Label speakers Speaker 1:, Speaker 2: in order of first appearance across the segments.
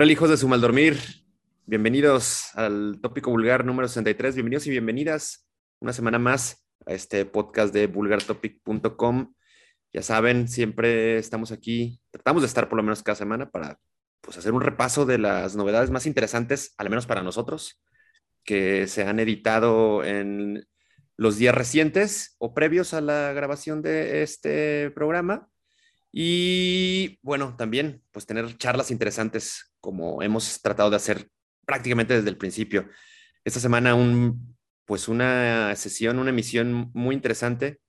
Speaker 1: Hola, hijos de su mal dormir. Bienvenidos al tópico vulgar número 63. Bienvenidos y bienvenidas una semana más a este podcast de vulgartopic.com. Ya saben, siempre estamos aquí, tratamos de estar por lo menos cada semana para pues, hacer un repaso de las novedades más interesantes, al menos para nosotros, que se han editado en los días recientes o previos a la grabación de este programa. Y bueno, también pues tener charlas interesantes como hemos tratado de hacer prácticamente desde el principio. Esta semana un, pues una sesión, una emisión muy interesante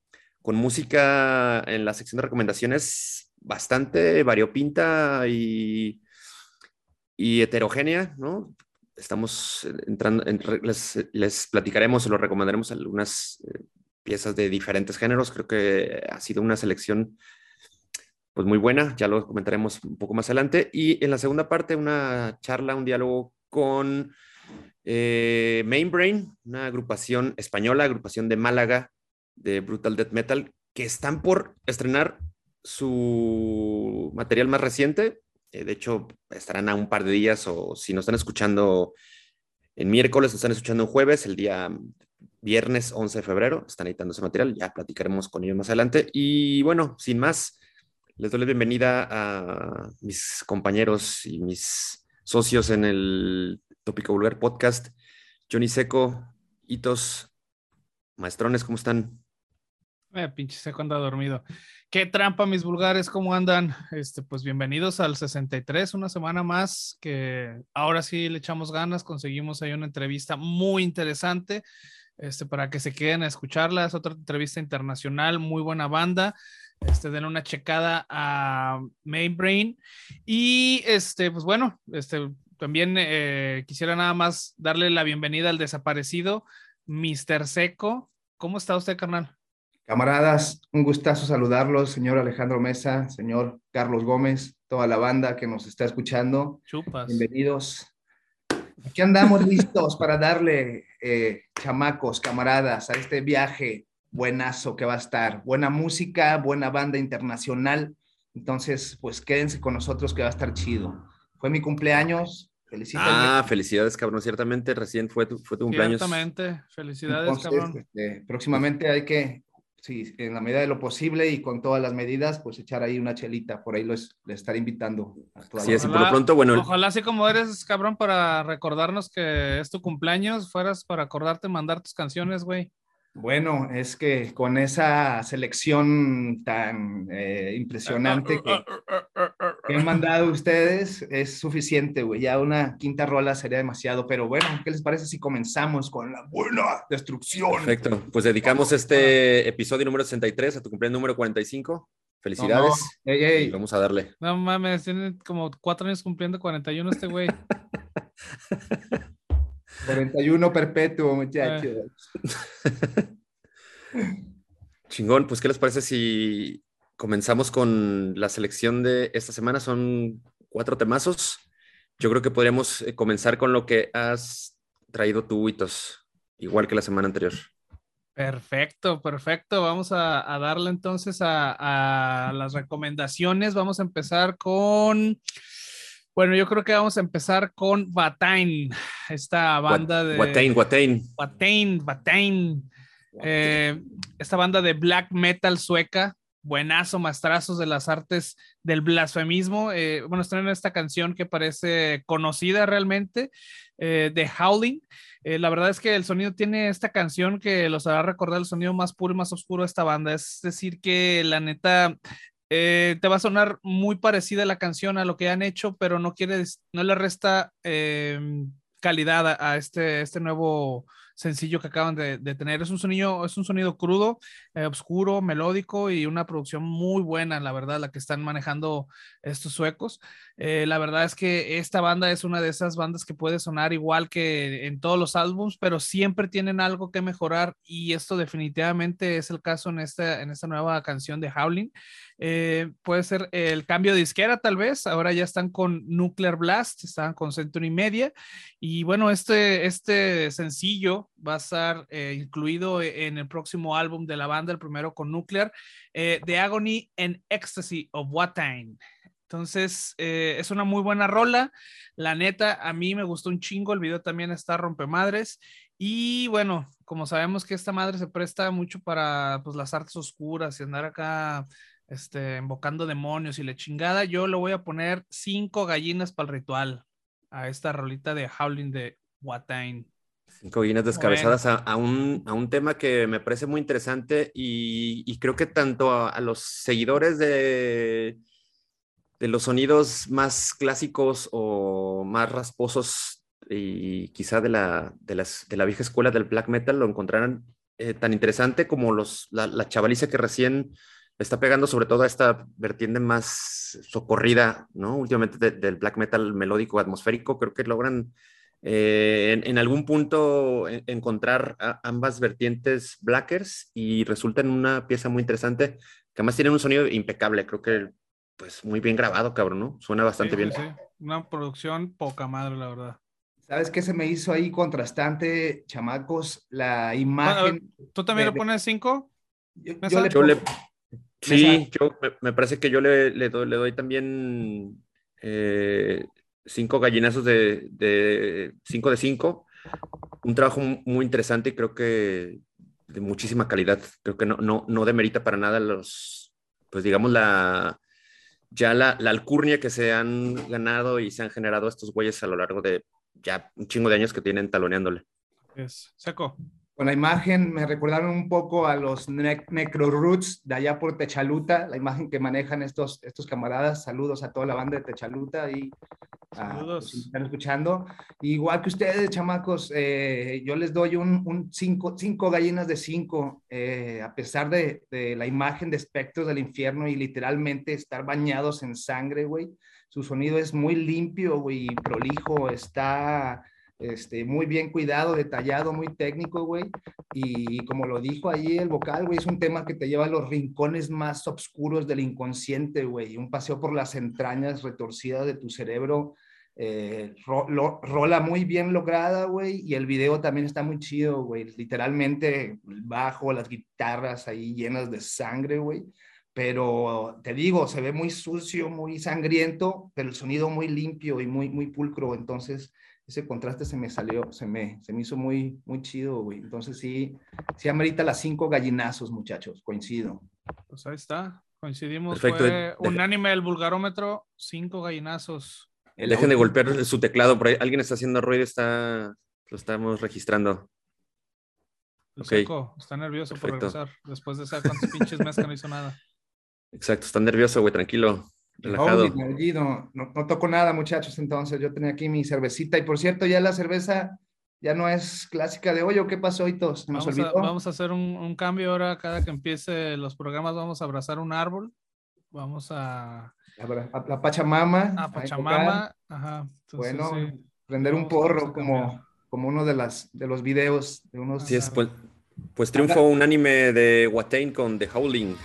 Speaker 1: con música en la sección de recomendaciones bastante variopinta y, heterogénea, ¿no? Estamos entrando, les, les, platicaremos lo recomendaremos algunas eh, piezas de diferentes géneros. Creo que ha sido una selección pues muy buena, ya lo comentaremos un poco más adelante. Y en la segunda parte, una charla, un diálogo con eh, Mainbrain, una agrupación española, agrupación de Málaga de Brutal Death Metal, que están por estrenar su material más reciente. Eh, de hecho, estarán a un par de días o si nos están escuchando en miércoles, nos están escuchando en jueves, el día viernes 11 de febrero, están editando ese material, ya platicaremos con ellos más adelante. Y bueno, sin más, les doy la bienvenida a mis compañeros y mis socios en el Tópico Vulgar Podcast. Johnny Seco, Hitos, Maestrones, ¿cómo están?
Speaker 2: Eh, pinche Seco anda dormido. Qué trampa, mis vulgares, ¿cómo andan? Este, pues bienvenidos al 63, una semana más que ahora sí le echamos ganas, conseguimos ahí una entrevista muy interesante. Este, para que se queden a escucharla, es otra entrevista internacional, muy buena banda este, den una checada a Mainbrain. Y este, pues bueno, este, también eh, quisiera nada más darle la bienvenida al desaparecido, Mr. Seco. ¿Cómo está usted, carnal?
Speaker 3: Camaradas, un gustazo saludarlos, señor Alejandro Mesa, señor Carlos Gómez, toda la banda que nos está escuchando.
Speaker 2: Chupas.
Speaker 3: Bienvenidos. Aquí andamos listos para darle, eh, chamacos, camaradas, a este viaje buenazo que va a estar. Buena música, buena banda internacional. Entonces, pues quédense con nosotros que va a estar chido. Fue mi cumpleaños.
Speaker 1: Felicidades. Ah, felicidades, cabrón. Ciertamente, recién fue tu, fue tu cumpleaños.
Speaker 2: Ciertamente, felicidades, cabrón.
Speaker 3: Este, próximamente hay que, sí, en la medida de lo posible y con todas las medidas, pues echar ahí una chelita. Por ahí les, estaré invitando.
Speaker 1: A sí, así por lo pronto, bueno.
Speaker 2: Ojalá, así como eres, cabrón, para recordarnos que es tu cumpleaños, fueras para acordarte mandar tus canciones, güey.
Speaker 3: Bueno, es que con esa selección tan eh, impresionante que, han mandado ustedes es suficiente, güey. Ya una quinta rola sería demasiado, pero bueno, ¿qué les parece si comenzamos con la buena destrucción?
Speaker 1: Perfecto, pues dedicamos este episodio número 63 a tu cumpleaños número 45. Felicidades. vamos a darle.
Speaker 2: No mames, tiene como cuatro años cumpliendo 41 este güey.
Speaker 3: 41 perpetuo, muchachos.
Speaker 1: Chingón, pues ¿qué les parece si comenzamos con la selección de esta semana? Son cuatro temazos. Yo creo que podríamos eh, comenzar con lo que has traído tú, Hitos, igual que la semana anterior.
Speaker 2: Perfecto, perfecto. Vamos a, darle entonces a, a, las recomendaciones. Vamos a empezar con bueno, yo creo que vamos a empezar con Batain, esta banda de.
Speaker 1: Watain, Watain.
Speaker 2: Watain, Watain. Eh, esta banda de black metal sueca, buenazo, mastrazos de las artes del blasfemismo. Eh, bueno, están en esta canción que parece conocida realmente, eh, de Howling. la verdad es que el sonido tiene esta canción que los hará recordar el sonido más puro y más oscuro de esta banda. Es decir, que la neta eh, te va a sonar muy parecida la canción a lo que han hecho, pero no quiere, no le resta em, calidad a, este, este nuevo sencillo que acaban de, tener. Es un sonido, es un sonido crudo, eh, oscuro, melódico y una producción muy buena, la verdad, la que están manejando estos suecos. Eh, la verdad es que esta banda es una de esas bandas que puede sonar igual que en todos los álbums, pero siempre tienen algo que mejorar y esto definitivamente es el caso en esta, en esta nueva canción de Howling. Eh, puede ser el cambio de disquera tal vez, ahora ya están con Nuclear Blast, están con Century Media y bueno, este, este sencillo va a estar eh, incluido en el próximo álbum de la banda, el primero con Nuclear, The Agony and Ecstasy of What. Entonces, eh, es una muy buena rola. La neta, a mí me gustó un chingo. El video también está rompemadres. Y bueno, como sabemos que esta madre se presta mucho para pues, las artes oscuras y andar acá este, invocando demonios y la chingada, yo le voy a poner cinco gallinas para el ritual a esta rolita de Howling de Watain.
Speaker 1: Cinco gallinas descabezadas a, un, a, un, tema que me parece muy interesante y, y creo que tanto a, a, los seguidores de, de los sonidos más clásicos o más rasposos y quizá de la, de, las, de la vieja escuela del black metal lo encontrarán eh, tan interesante como los, la, la chavaliza que recién está pegando sobre todo a esta vertiente más socorrida, ¿no? Últimamente del black metal melódico admosférico, creo que logran eh, en, algún punto encontrar ambas vertientes blackers y resulta en una pieza muy interesante que además tiene un sonido impecable, creo que pues muy bien grabado, cabrón, ¿no? Suena bastante bien. Sí.
Speaker 2: Una producción poca madre, la verdad.
Speaker 3: ¿Sabes qué se me hizo ahí contrastante, chamacos? La imagen.
Speaker 2: ¿Tú también le pones cinco?
Speaker 1: Yo, le, Sí, yo me, parece que yo le, le, doy, le doy, también eh, cinco gallinazos de, de, cinco de cinco. Un trabajo muy interesante y creo que de muchísima calidad. Creo que no, no, no demerita para nada los, pues digamos, la, ya la, la, alcurnia que se han ganado y se han generado estos güeyes a lo largo de ya un chingo de años que tienen taloneándole.
Speaker 2: Es seco
Speaker 3: con la imagen me recordaron un poco a los Necro Roots de allá por Techaluta, la imagen que manejan estos, estos camaradas. Saludos a toda la banda de Techaluta y a Saludos. están escuchando. Igual que ustedes, chamacos, eh, yo les doy un, un cinco, cinco, gallinas de cinco, eh, a pesar de, de, la imagen de espectros del infierno y literalmente estar bañados en sangre, güey. Su sonido es muy limpio, güey, prolijo, está este, muy bien cuidado, detallado, muy técnico, güey. Y como lo dijo allí el vocal, güey, es un tema que te lleva a los rincones más oscuros del inconsciente, güey. Un paseo por las entrañas retorcidas de tu cerebro. Eh, rola muy bien lograda, güey. Y el video también está muy chido, güey. Literalmente bajo, las guitarras ahí llenas de sangre, güey pero te digo, se ve muy sucio, muy sangriento, pero el sonido muy limpio y muy, muy pulcro. Entonces, ese contraste se me salió, se me, se me hizo muy, muy chido, güey. Entonces sí, sí amerita las cinco gallinazos, muchachos, coincido.
Speaker 2: Pues ahí está, coincidimos. Perfecto. Fue unánime el vulgarómetro, cinco gallinazos.
Speaker 1: Dejen de golpear su teclado, por ahí alguien está haciendo ruido, está, lo estamos registrando.
Speaker 2: Okay. está nervioso por regresar, después de saber cuántos pinches meses que no hizo nada.
Speaker 1: Exacto, está nervioso, güey, tranquilo.
Speaker 3: Relajado. no, no toco nada, muchachos, entonces yo tenía aquí mi cervecita y por cierto, ya la cerveza ya no es clásica de hoy, qué pasó, Hitos?
Speaker 2: Vamos, a, vamos a hacer un, cambio ahora, cada que empiece los programas vamos a abrazar un árbol, vamos a...
Speaker 3: A, la Pachamama.
Speaker 2: A Pachamama, ajá.
Speaker 3: bueno, prender un porro como, como uno de, las, de los videos de unos...
Speaker 1: Sí, es, pues, pues triunfo unánime de Watain con The Howling.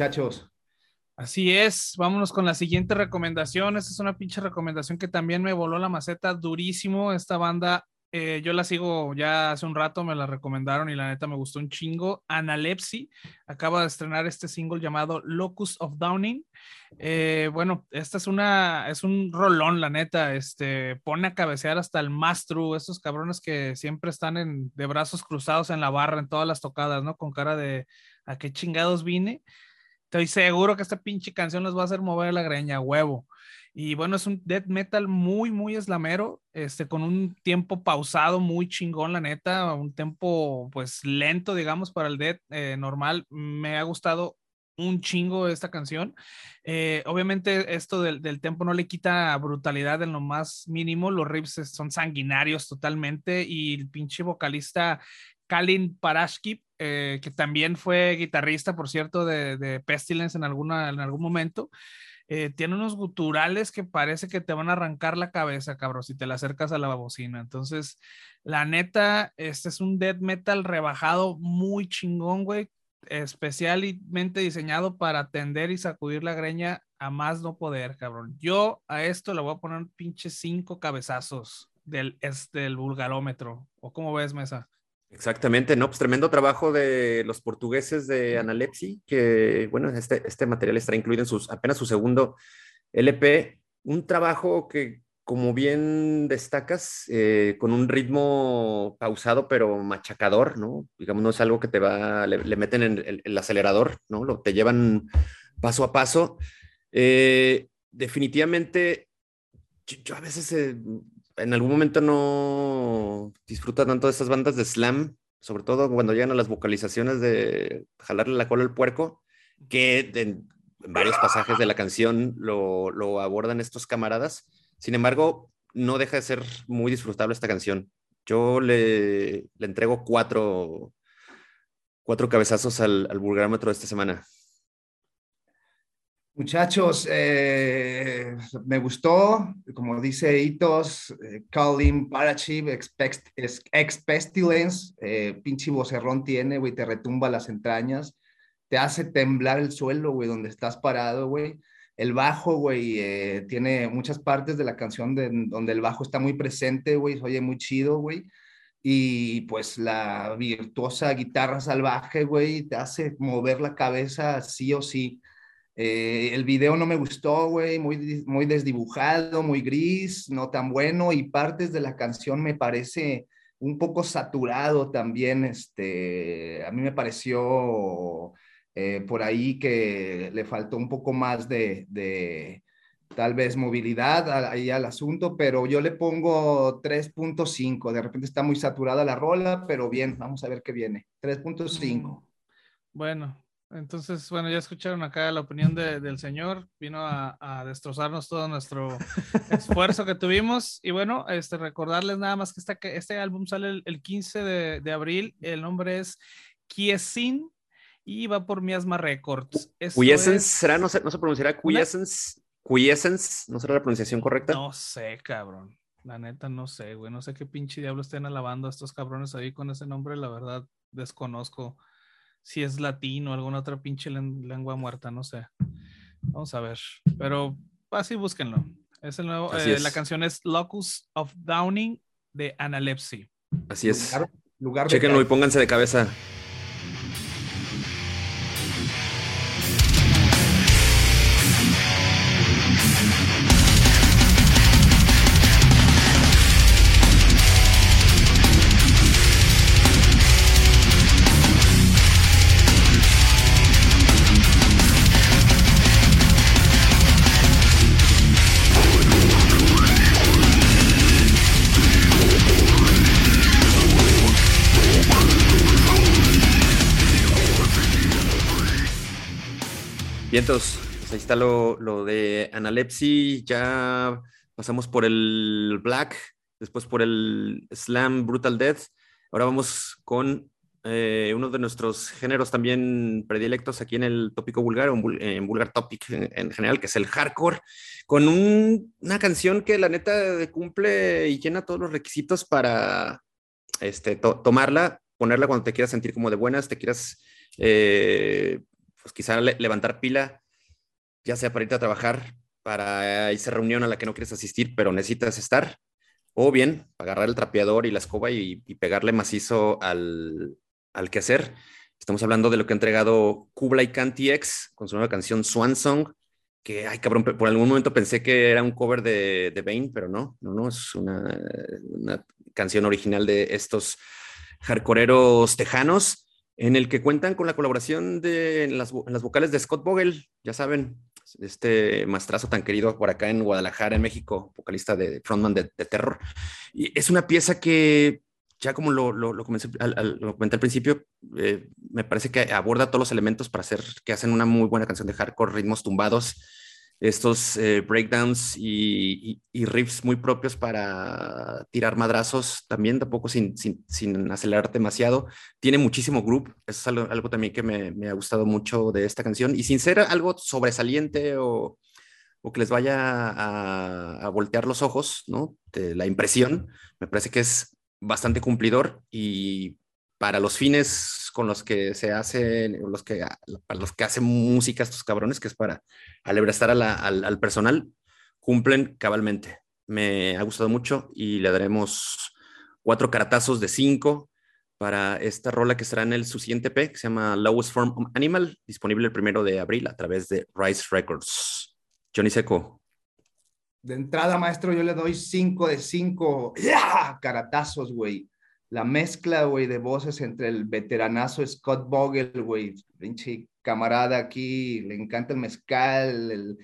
Speaker 3: Muchachos.
Speaker 2: Así es, vámonos con la siguiente recomendación. Esta es una pinche recomendación que también me voló la maceta durísimo. Esta banda, eh, yo la sigo ya hace un rato, me la recomendaron y la neta me gustó un chingo. Analepsy acaba de estrenar este single llamado Locus of Downing. Eh, bueno, esta es una, es un rolón, la neta. Este pone a cabecear hasta el más true, estos cabrones que siempre están en, de brazos cruzados en la barra en todas las tocadas, ¿no? Con cara de a qué chingados vine. Estoy seguro que esta pinche canción les va a hacer mover la greña, huevo. Y bueno, es un death metal muy, muy eslamero, este, con un tiempo pausado muy chingón, la neta, un tiempo pues lento, digamos, para el death eh, normal. Me ha gustado un chingo esta canción. Eh, obviamente esto del, del tempo no le quita brutalidad en lo más mínimo, los riffs son sanguinarios totalmente y el pinche vocalista Kalin Parashkip eh, que también fue guitarrista, por cierto, de, de Pestilence en, alguna, en algún momento. Eh, tiene unos guturales que parece que te van a arrancar la cabeza, cabrón, si te la acercas a la bocina. Entonces, la neta, este es un death metal rebajado muy chingón, güey, especialmente diseñado para atender y sacudir la greña a más no poder, cabrón. Yo a esto le voy a poner pinche cinco cabezazos del, este, del vulgarómetro. ¿O cómo ves, Mesa?
Speaker 1: Exactamente, ¿no? Pues tremendo trabajo de los portugueses de Analepsi, que, bueno, este, este material estará incluido en sus, apenas su segundo LP. Un trabajo que, como bien destacas, eh, con un ritmo pausado pero machacador, ¿no? Digamos, no es algo que te va, le, meten en el, acelerador, ¿no? Lo, te llevan paso a paso. Eh, definitivamente, yo, a veces eh, en algún momento no disfruta tanto de estas bandas de slam, sobre todo cuando llegan a las vocalizaciones de jalarle la cola al puerco, que en, varios pasajes de la canción lo, abordan estos camaradas. Sin embargo, no deja de ser muy disfrutable esta canción. Yo le, le entrego cuatro, cuatro cabezazos al, al de esta semana.
Speaker 3: Muchachos, eh, me gustó, como dice Itos, eh, Colin Parachiv, ex Pestilence, eh, pinche vocerrón tiene, güey, te retumba las entrañas, te hace temblar el suelo, güey, donde estás parado, güey. El bajo, güey, eh, tiene muchas partes de la canción de, donde el bajo está muy presente, güey, oye muy chido, güey. Y pues la virtuosa guitarra salvaje, güey, te hace mover la cabeza sí o sí. Eh, el video no me gustó, güey, muy, muy desdibujado, muy gris, no tan bueno, y partes de la canción me parece un poco saturado también. Este, a mí me pareció eh, por ahí que le faltó un poco más de, de tal vez movilidad ahí al asunto, pero yo le pongo 3.5. De repente está muy saturada la rola, pero bien, vamos a ver qué viene. 3.5. Mm,
Speaker 2: bueno, entonces, bueno, ya escucharon acá la opinión del señor, vino a, destrozarnos todo nuestro esfuerzo que tuvimos. Y bueno, este, recordarles nada más que, que este álbum sale el, 15 de, abril, el nombre es Kiesin y va por Miasma Records.
Speaker 1: Quiescence, ¿será? No se, no se pronunciará Quiescence, Quiescence, ¿no será la pronunciación correcta?
Speaker 2: No sé, cabrón. La neta, no sé, güey. No sé qué pinche diablo estén alabando a estos cabrones ahí con ese nombre, la verdad, desconozco si es latino o alguna otra pinche lengua muerta, no sé. Vamos a ver. Pero así búsquenlo. Es el nuevo. Eh, la canción es Locus of Downing de Analepsy.
Speaker 1: Así es. Lugar, Chequenlo y pónganse de cabeza. Vientos, pues ahí está lo, lo, de Analepsy, ya pasamos por el Black, después por el Slam Brutal Death, ahora vamos con eh, uno de nuestros géneros también predilectos aquí en el tópico vulgar, en vulgar topic en, general, que es el hardcore, con una canción que la neta cumple y llena todos los requisitos para este, tomarla, ponerla cuando te quieras sentir como de buenas, te quieras eh, pues quizá levantar pila, ya sea para irte a trabajar, para esa reunión a la que no quieres asistir, pero necesitas estar, o bien agarrar el trapeador y la escoba y, pegarle macizo al, al quehacer. Estamos hablando de lo que ha entregado Kublai Khan TX con su nueva canción Swan Song, que, ay cabrón, por algún momento pensé que era un cover de, de Bane, pero no, no, no, es una, una canción original de estos hardcoreeros tejanos en el que cuentan con la colaboración de las, vocales de Scott Vogel, ya saben, este maestrazo tan querido por acá en Guadalajara, en México, vocalista de frontman de, Terror. Y es una pieza que, ya como lo, lo, lo, comenté, al, comenté al principio, eh, me parece que aborda todos los elementos para hacer que hacen una muy buena canción de hardcore, ritmos tumbados, estos eh, breakdowns y, riffs muy propios para tirar madrazos, también tampoco sin, sin, acelerar demasiado. Tiene muchísimo group, eso es algo, también que me, ha gustado mucho de esta canción, y sin ser algo sobresaliente o, que les vaya a, a, voltear los ojos, ¿no? De la impresión, me parece que es bastante cumplidor y para los fines con los que se hacen, los que, los que hacen música estos cabrones, que es para alebrestar al, al, personal, cumplen cabalmente. Me ha gustado mucho y le daremos cuatro caratazos de cinco para esta rola que será en el su siguiente P, que se llama Lowest Form Animal, disponible el primero de abril a través de Rise Records. Johnny Seco.
Speaker 3: De entrada, maestro, yo le doy cinco de cinco. Caratazos, güey la mezcla, güey, de voces entre el veteranazo Scott Vogel, güey, pinche camarada aquí, le encanta el mezcal, el...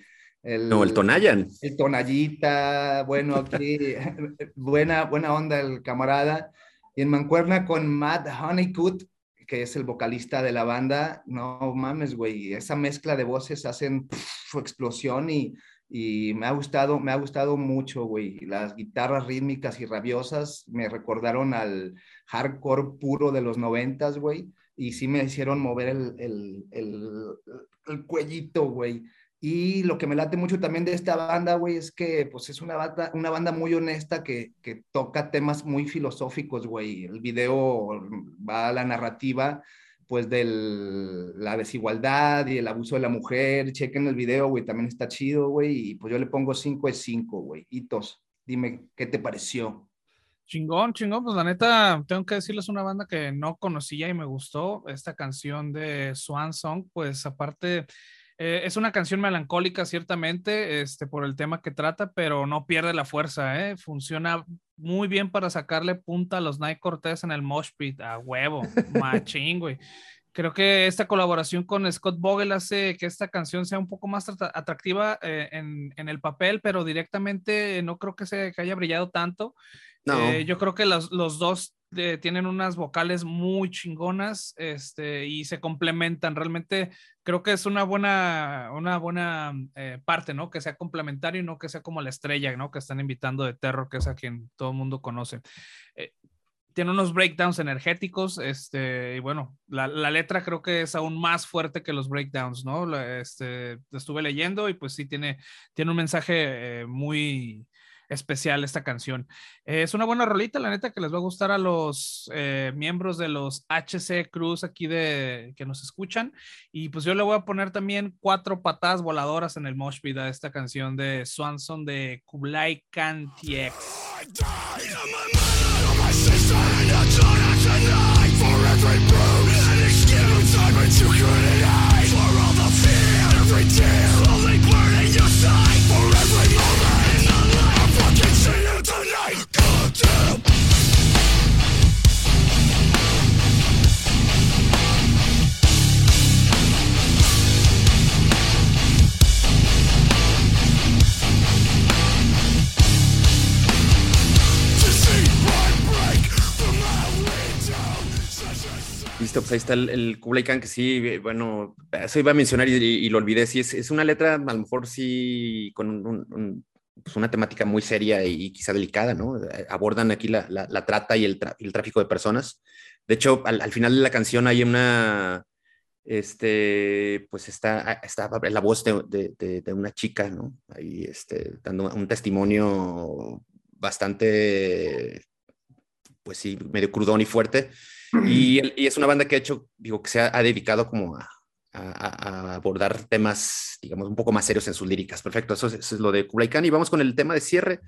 Speaker 1: el no, el Tonayan.
Speaker 3: El Tonallita, bueno, aquí, buena, buena onda el camarada. Y en mancuerna con Matt Honeycutt, que es el vocalista de la banda, no mames, güey, esa mezcla de voces hacen su explosión y y me ha gustado, me ha gustado mucho, güey. Las guitarras rítmicas y rabiosas me recordaron al hardcore puro de los noventas, güey, y sí me hicieron mover el, el, el, el cuellito, güey. Y lo que me late mucho también de esta banda, güey, es que pues es una banda, una banda muy honesta que, que toca temas muy filosóficos, güey. El video va a la narrativa pues de la desigualdad y el abuso de la mujer. Chequen el video, güey, también está chido, güey. Y pues yo le pongo 5 de 5, güey. Hitos, dime, ¿qué te pareció?
Speaker 2: Chingón, chingón, pues la neta, tengo que decirles una banda que no conocía y me gustó, esta canción de Swan Song, pues aparte, eh, es una canción melancólica ciertamente, este, por el tema que trata, pero no pierde la fuerza, ¿eh? funciona muy bien para sacarle punta a los Night Cortés en el Mosh Pit, a huevo, machín, güey. Creo que esta colaboración con Scott Vogel hace que esta canción sea un poco más atractiva eh, en, en, el papel, pero directamente no creo que, se, que haya brillado tanto. Eh, yo creo que los, los dos eh, tienen unas vocales muy chingonas este, y se complementan. Realmente creo que es una buena, una buena eh, parte, ¿no? Que sea complementario y no que sea como la estrella, ¿no? Que están invitando de Terror, que es a quien todo el mundo conoce. tiene unos breakdowns energéticos, este, y bueno, la, la, letra creo que es aún más fuerte que los breakdowns, ¿no? este, estuve leyendo y pues sí tiene, tiene un mensaje muy, especial esta canción. es una buena rolita, la neta, que les va a gustar a los eh, miembros de los HC Cruz aquí de que nos escuchan. Y pues yo le voy a poner también cuatro patadas voladoras en el Mosh Pit a esta canción de Swanson de Kublai Khan TX.
Speaker 1: Listo, pues ahí está el, el Kublai Khan, que sí, bueno, eso iba a mencionar y, lo olvidé. Sí, es, es, una letra, a lo mejor sí, con un, pues una temática muy seria y, quizá delicada, ¿no? Abordan aquí la, la, trata y el, el, tráfico de personas. De hecho, al, al, final de la canción hay una, este, pues está, está la voz de, de, de, una chica, ¿no? Ahí, este, dando un testimonio bastante, pues sí, medio crudón y fuerte. Y, y, es una banda que ha hecho, digo, que se ha, ha dedicado como a, a, abordar temas, digamos, un poco más serios en sus líricas. Perfecto, eso es, lo de Kublai Khan. Y vamos con el tema de cierre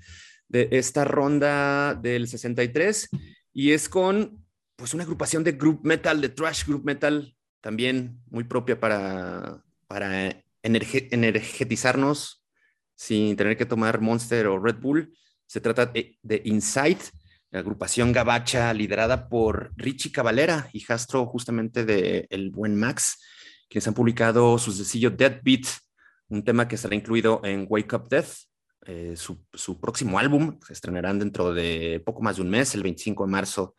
Speaker 1: de esta ronda del 63. Y es con, pues, una agrupación de group metal, de trash group metal, también muy propia para, para energetizarnos sin tener que tomar Monster o Red Bull. Se trata de, de Insight, la agrupación gabacha liderada por Richie Cavalera, hijastro justamente de el buen Max quienes han publicado su sencillo Dead Beat, un tema que estará incluido en Wake Up Death, eh, su, su, próximo álbum. Se estrenarán dentro de poco más de un mes, el 25 de marzo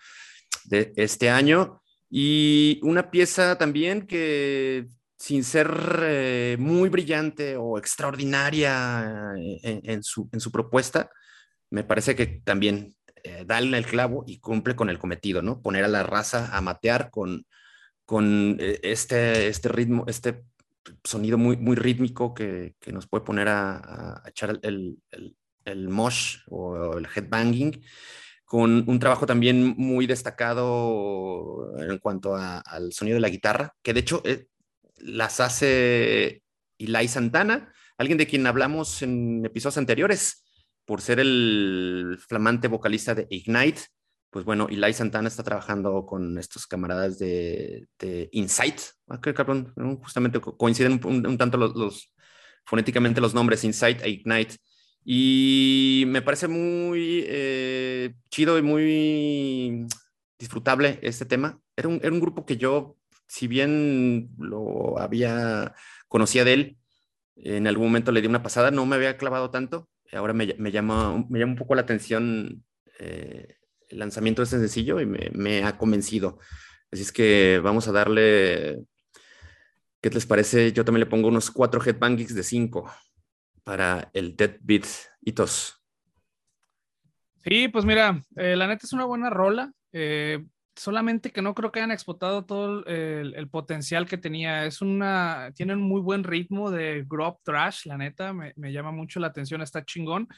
Speaker 1: de este año. Y una pieza también que sin ser eh, muy brillante o extraordinaria en, su, en, su, propuesta, me parece que también eh, da el clavo y cumple con el cometido, ¿no? Poner a la raza a matear con, con eh, este, este ritmo, este sonido muy, muy rítmico que, que nos puede poner a, a echar el, el, el, mosh o el headbanging, con un trabajo también muy destacado en cuanto al sonido de la guitarra, que de hecho eh, las hace Eli Santana, alguien de quien hablamos en episodios anteriores, por ser el flamante vocalista de Ignite, pues bueno, Eli Santana está trabajando con estos camaradas de, Insight, ah, justamente coinciden un, tanto los, fonéticamente los nombres, Insight e Ignite. Y me parece muy eh, chido y muy disfrutable este tema. Era un, era un, grupo que yo, si bien lo había, conocía de él, en algún momento le di una pasada, no me había clavado tanto, ahora me, me, llama, me llama un poco la atención eh, el lanzamiento de este sencillo y me, me, ha convencido. Así es que vamos a darle, ¿qué les parece? Yo también le pongo unos cuatro headbangings de cinco para el Dead Beat Hitos.
Speaker 2: Sí, pues mira, eh, la neta es una buena rola. Eh, solamente que no creo que hayan explotado todo el, potencial que tenía. Es una, tienen muy buen ritmo de grub trash, la neta, me, llama mucho la atención, está chingón.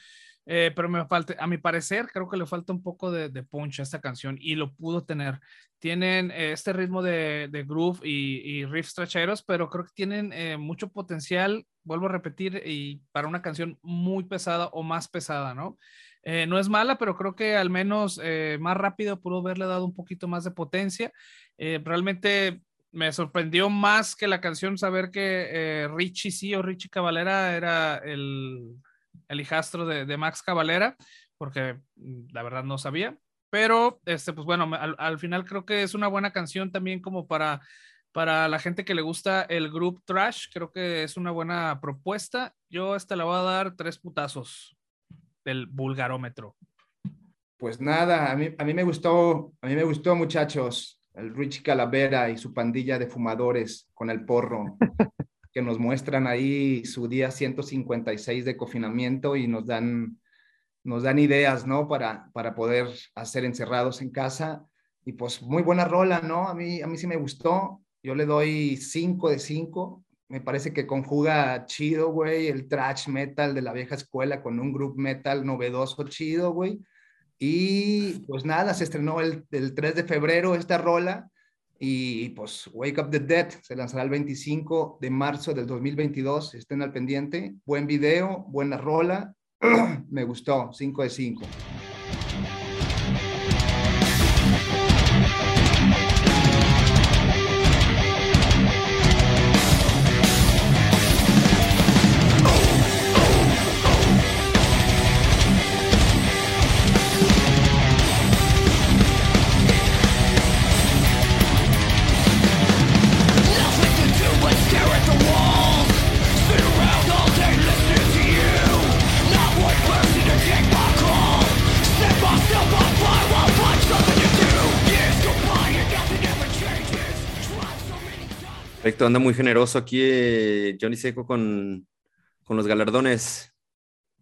Speaker 2: Eh, pero me falta, a mi parecer, creo que le falta un poco de, de punch a esta canción y lo pudo tener. Tienen eh, este ritmo de, de groove y, y, riffs tracheros, pero creo que tienen eh, mucho potencial, vuelvo a repetir, y para una canción muy pesada o más pesada, ¿no? Eh, no es mala, pero creo que al menos eh, más rápido pudo haberle dado un poquito más de potencia. Eh, realmente me sorprendió más que la canción saber que Richie sí o Richie Cavalera era el, el hijastro de, Max Cavalera, porque mm, la verdad no sabía. Pero, este, pues bueno, al, final creo que es una buena canción también como para, para la gente que le gusta el group trash. Creo que es una buena propuesta. Yo esta le voy a dar tres putazos del vulgarómetro?
Speaker 3: Pues nada, a mí, a mí me gustó, a mí me gustó, muchachos, el Rich Calavera y su pandilla de fumadores con el porro, que nos muestran ahí su día 156 de confinamiento y nos dan, nos dan ideas, ¿no? Para, para poder hacer encerrados en casa. Y pues muy buena rola, ¿no? A mí, a mí sí me gustó. Yo le doy 5 de 5 me parece que conjuga chido, güey, el trash metal de la vieja escuela con un group metal novedoso chido, güey. Y pues nada, se estrenó el, 3 de febrero esta rola y pues Wake Up the Dead se lanzará el 25 de marzo del 2022. Estén al pendiente. Buen video, buena rola. me gustó, 5 de 5.
Speaker 1: Perfecto, anda muy generoso aquí eh, Johnny Seco con, con, los galardones.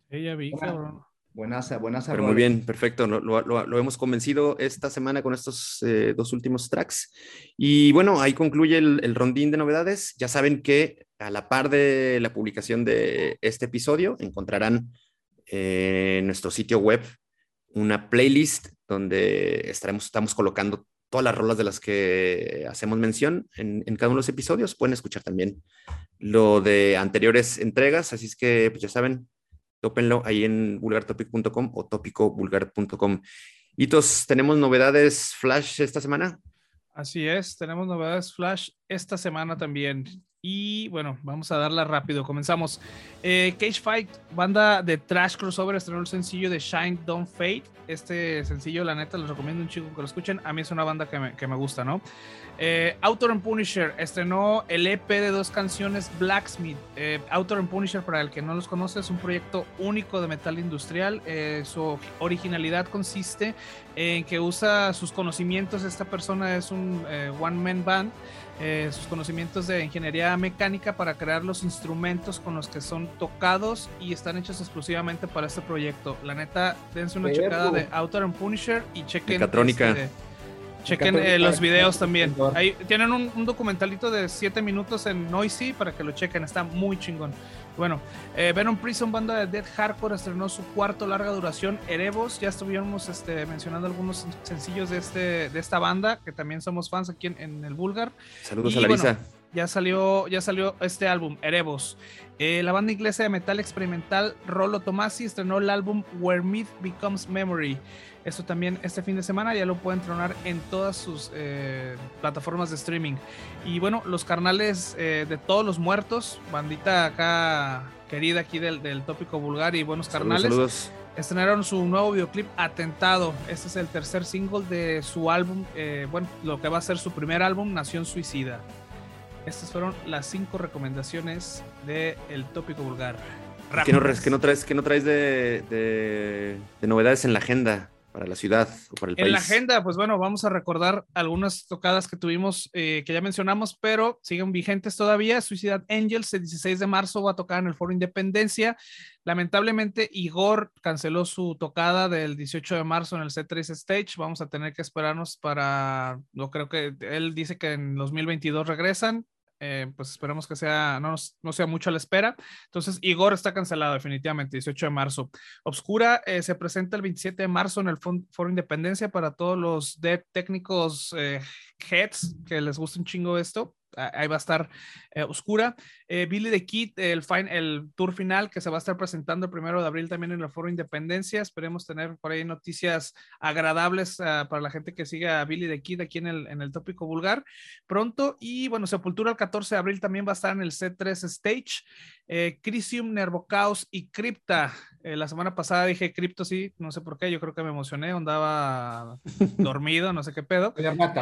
Speaker 2: Ella vi, cabrón.
Speaker 3: Buenas, buenas.
Speaker 1: Pero muy bien, perfecto. Lo, lo, lo, hemos convencido esta semana con estos eh, dos últimos tracks. Y bueno, ahí concluye el, el, rondín de novedades. Ya saben que a la par de la publicación de este episodio encontrarán eh, en nuestro sitio web una playlist donde estaremos, estamos colocando todas las rolas de las que hacemos mención en, cada uno de los episodios. Pueden escuchar también lo de anteriores entregas, así es que pues ya saben, tópenlo ahí en vulgartopic.com o tópicovulgar.com. Hitos, ¿tenemos novedades Flash esta semana?
Speaker 2: Así es, tenemos novedades Flash esta semana también. Y bueno, vamos a darla rápido. Comenzamos. Eh, Cage Fight, banda de trash crossover, estrenó el sencillo de Shine Don't Fade. Este sencillo, la neta, les recomiendo un chico que lo escuchen. A mí es una banda que me, que me gusta, ¿no? Eh, Autor and Punisher estrenó el EP de dos canciones Blacksmith. Eh, Autor and Punisher, para el que no los conoce, es un proyecto único de metal industrial. Eh, su originalidad consiste en que usa sus conocimientos. Esta persona es un one-man band eh, sus conocimientos de ingeniería mecánica para crear los instrumentos con los que son tocados y están hechos exclusivamente para este proyecto. La neta, dense una checada de Outer and Punisher y chequen.
Speaker 1: Mecatrónica.
Speaker 2: este, chequen eh, los videos también. Ahí tienen un, un documentalito de 7 minutos en Noisy para que lo chequen, está muy chingón. Bueno, eh, Venom Prison, banda de Dead Hardcore, estrenó su cuarto larga duración, Erebos. Ya estuvimos este, mencionando algunos sencillos de, este, de esta banda, que también somos fans aquí en, en el Vulgar.
Speaker 1: Saludos
Speaker 2: Y
Speaker 1: a Larisa.
Speaker 2: bueno, ya salió, ya salió este álbum, Erebos. Eh, la banda inglesa de metal experimental Rollo Tomasi estrenó el álbum Where Myth Becomes Memory. Esto también este fin de semana ya lo pueden tronar en todas sus eh, plataformas de streaming. Y bueno, los carnales eh, de todos los muertos, bandita acá querida aquí del, del tópico vulgar y buenos carnales,
Speaker 1: saludos.
Speaker 2: estrenaron su nuevo videoclip Atentado. Este es el tercer single de su álbum, eh, bueno, lo que va a ser su primer álbum, Nación Suicida. Estas fueron las cinco recomendaciones de El Tópico Vulgar.
Speaker 1: ¿Qué no, qué no traes, qué no traes de, de- de novedades en la agenda para la ciudad o para el país?
Speaker 2: En la agenda, pues bueno, vamos a recordar algunas tocadas que tuvimos, eh, que ya mencionamos, pero siguen vigentes todavía. Suicide Angels, el 16 de marzo, va a tocar en el Foro Independencia. Lamentablemente, Igor canceló su tocada del 18 de marzo en el C3 Stage. Vamos a tener que esperarnos para, no creo que él dice que en 2022 regresan. Eh, pues esperemos que sea, no, no sea mucho a la espera. Entonces, Igor está cancelado definitivamente, 18 de marzo. Obscura eh, se presenta el 27 de marzo en el Foro Independencia para todos los técnicos eh, heads que les gusta un chingo esto. Ah, Ahí va a estar eh, Oscura. Eh, Billy the Kid, el, fin- el tour final que se va a estar presentando el primero de abril también en el Foro Independencia. Esperemos tener por ahí noticias agradables ah, para la gente que siga a Billy the Kid aquí en el, en el tópico vulgar pronto. Y bueno, Sepultura el 14 de abril también va a estar en el C3 Stage. Eh, Crisium, Nervocaos y Crypta. Eh, la semana pasada dije Crypto, sí, no sé por qué, yo creo que me emocioné, andaba dormido, no sé qué pedo.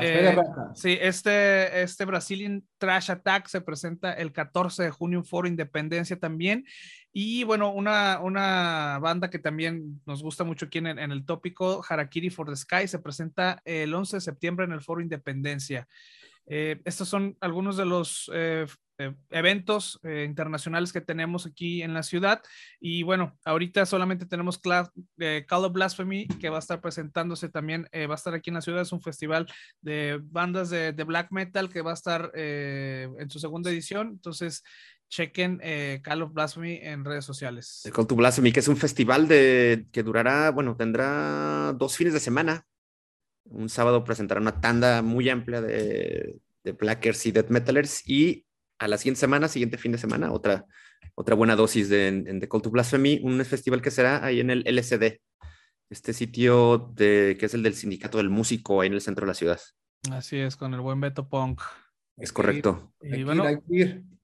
Speaker 2: Eh. Sí, este, este Brazilian Trash Attack se presenta el 14 de junio en Foro Independencia también. Y bueno, una, una banda que también nos gusta mucho aquí en el tópico, Harakiri for the Sky, se presenta el 11 de septiembre en el Foro Independencia. Eh, estos son algunos de los eh, eh, eventos eh, internacionales que tenemos aquí en la ciudad. Y bueno, ahorita solamente tenemos Cla- eh, Call of Blasphemy, que va a estar presentándose también, eh, va a estar aquí en la ciudad. Es un festival de bandas de, de black metal que va a estar eh, en su segunda edición. Entonces, chequen Call of Blasphemy en redes sociales.
Speaker 1: The Call to Blasphemy, que es un festival de, que durará, bueno, tendrá dos fines de semana. Un sábado presentará una tanda muy amplia de, de blackers y death metalers y a la siguiente semana, siguiente fin de semana, otra, otra buena dosis de en, en The Call to Blasphemy, un festival que será ahí en el LSD, este sitio de, que es el del sindicato del músico ahí en el centro de la ciudad.
Speaker 2: Así es, con el buen Beto Punk.
Speaker 1: Es correcto.
Speaker 2: Y
Speaker 3: ir,
Speaker 2: bueno,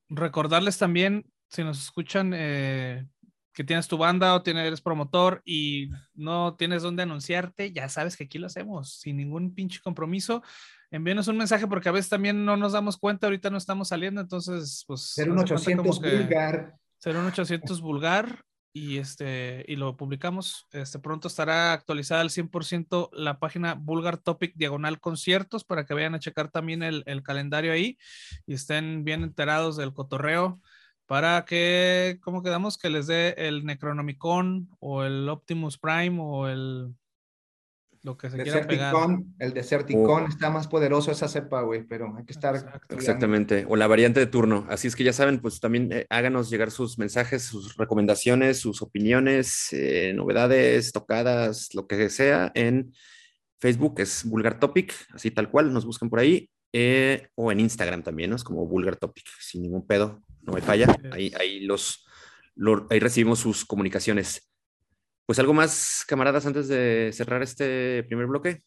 Speaker 2: recordarles también, si nos escuchan, eh, que tienes tu banda o tienes, eres promotor y no tienes dónde anunciarte, ya sabes que aquí lo hacemos sin ningún pinche compromiso. Envíenos un mensaje porque a veces también no nos damos cuenta, ahorita no estamos saliendo, entonces, pues.
Speaker 3: Ser un
Speaker 2: haz de cuenta
Speaker 3: 800
Speaker 2: como que-
Speaker 3: vulgar.
Speaker 2: ser un 800 vulgar y este y lo publicamos. Este pronto estará actualizada al 100% la página Vulgar Topic Diagonal Conciertos para que vayan a checar también el, el calendario ahí y estén bien enterados del cotorreo para que, ¿cómo quedamos? Que les dé el Necronomicon o el Optimus Prime o el lo que se quiera pegar.
Speaker 3: Deserticon, el Deserticon está más poderoso esa cepa, güey, pero hay que estar.
Speaker 2: Exacto.
Speaker 1: Exactamente, o la variante de turno. Así es que ya saben, pues también eh, háganos llegar sus mensajes, sus recomendaciones, sus opiniones, eh, novedades, tocadas, lo que sea en Facebook, es Vulgar Topic, así tal cual, nos buscan por ahí, eh, o en Instagram también, ¿no? Es como Vulgar Topic, sin ningún pedo, no hay falla, ahí, ahí, los, lo- ahí recibimos sus comunicaciones. Pues algo más, camaradas, antes de cerrar este primer bloque.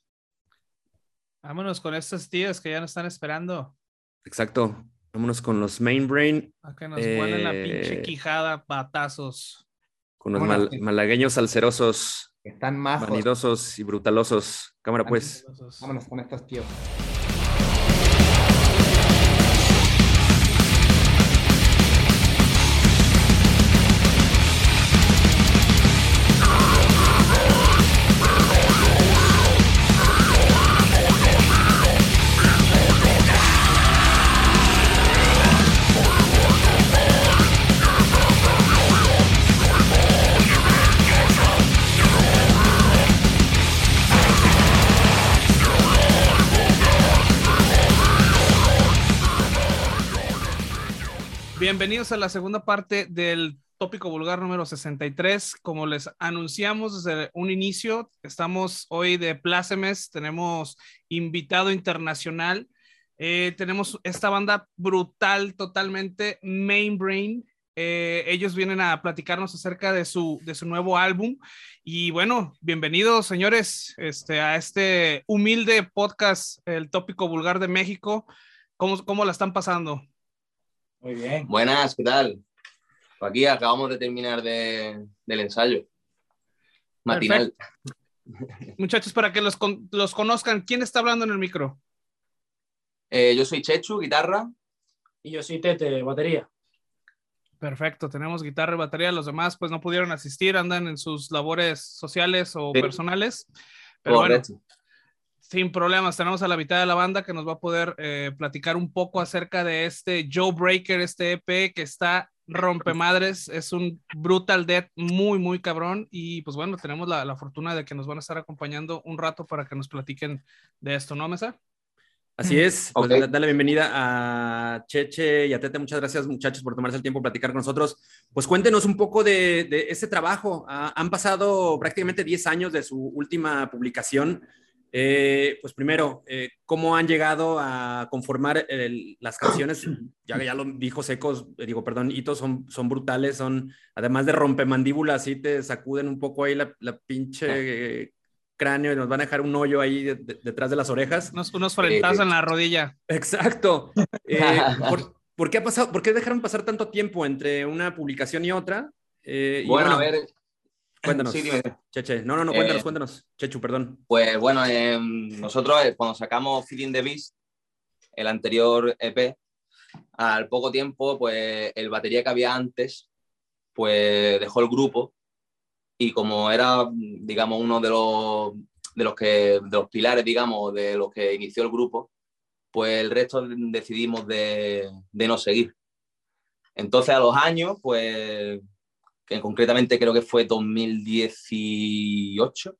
Speaker 2: Vámonos con estos tíos que ya nos están esperando
Speaker 1: Exacto, vámonos con los Main Brain.
Speaker 2: a que nos vuelen la
Speaker 1: Eh,
Speaker 2: pinche quijada, patazos.
Speaker 1: Con los mal- malagueños salserosos,
Speaker 3: Están majos.
Speaker 1: vanidosos y brutalosos. Cámara, pues.
Speaker 3: Vámonos con estos tíos.
Speaker 2: Bienvenidos a la segunda parte del tópico vulgar número 63. Como les anunciamos desde un inicio, estamos hoy de plácemes, tenemos invitado internacional, eh, tenemos esta banda brutal, totalmente Mainbrain. Eh, ellos vienen a platicarnos acerca de su, de su nuevo álbum. Y bueno, bienvenidos, señores, este, a este humilde podcast, el tópico vulgar de México. ¿Cómo, cómo la están pasando?
Speaker 4: Muy bien.
Speaker 5: Buenas, ¿qué tal? Aquí acabamos de terminar de, del ensayo matinal.
Speaker 2: Muchachos, para que los, los, conozcan, ¿quién está hablando en el micro?
Speaker 5: Eh, yo soy Chechu, guitarra.
Speaker 4: Y yo soy Tete, batería.
Speaker 2: Perfecto, tenemos guitarra y batería. Los demás, pues no pudieron asistir, andan en sus labores sociales o sí. personales. Pero Correcto. bueno, sin problemas, tenemos a la mitad de la banda que nos va a poder eh, platicar un poco acerca de este Joe Breaker, este EP que está rompemadres, es un brutal death muy, muy cabrón. Y pues bueno, tenemos la, la, fortuna de que nos van a estar acompañando un rato para que nos platiquen de esto, ¿no, Mesa?
Speaker 1: Así es, pues okay. dale bienvenida a Cheche y a Tete. Muchas gracias, muchachos, por tomarse el tiempo de platicar con nosotros. Pues cuéntenos un poco de, de ese trabajo. Ah, han pasado prácticamente 10 años de su última publicación. Eh, pues primero, eh, ¿cómo han llegado a conformar el, las canciones? Ya, ya lo dijo Secos, eh, digo, perdón, hitos son, son brutales, son, además de rompemandíbulas, sí te sacuden un poco ahí la, la pinche eh, cráneo y nos van a dejar un hoyo ahí de, de, detrás de las orejas.
Speaker 2: Unos, unos frentazos en la rodilla.
Speaker 1: Exacto. ¿por, ¿por, qué ha pasado, ¿Por qué dejaron pasar tanto tiempo entre una publicación y otra?
Speaker 5: bueno, y bueno, a ver,
Speaker 1: Cuéntanos, sí, Cheche. No, no, no, cuéntanos, eh, cuéntanos. Chechu, perdón.
Speaker 5: Pues bueno, eh, nosotros cuando sacamos Feeding the Beast, el anterior EP, al poco tiempo, pues el batería que había antes, pues dejó el grupo y como era, digamos, uno de los, de los, que, de los pilares, digamos, de los que inició el grupo, pues el resto decidimos de, de no seguir. Entonces a los años, pues que concretamente creo que fue 2018,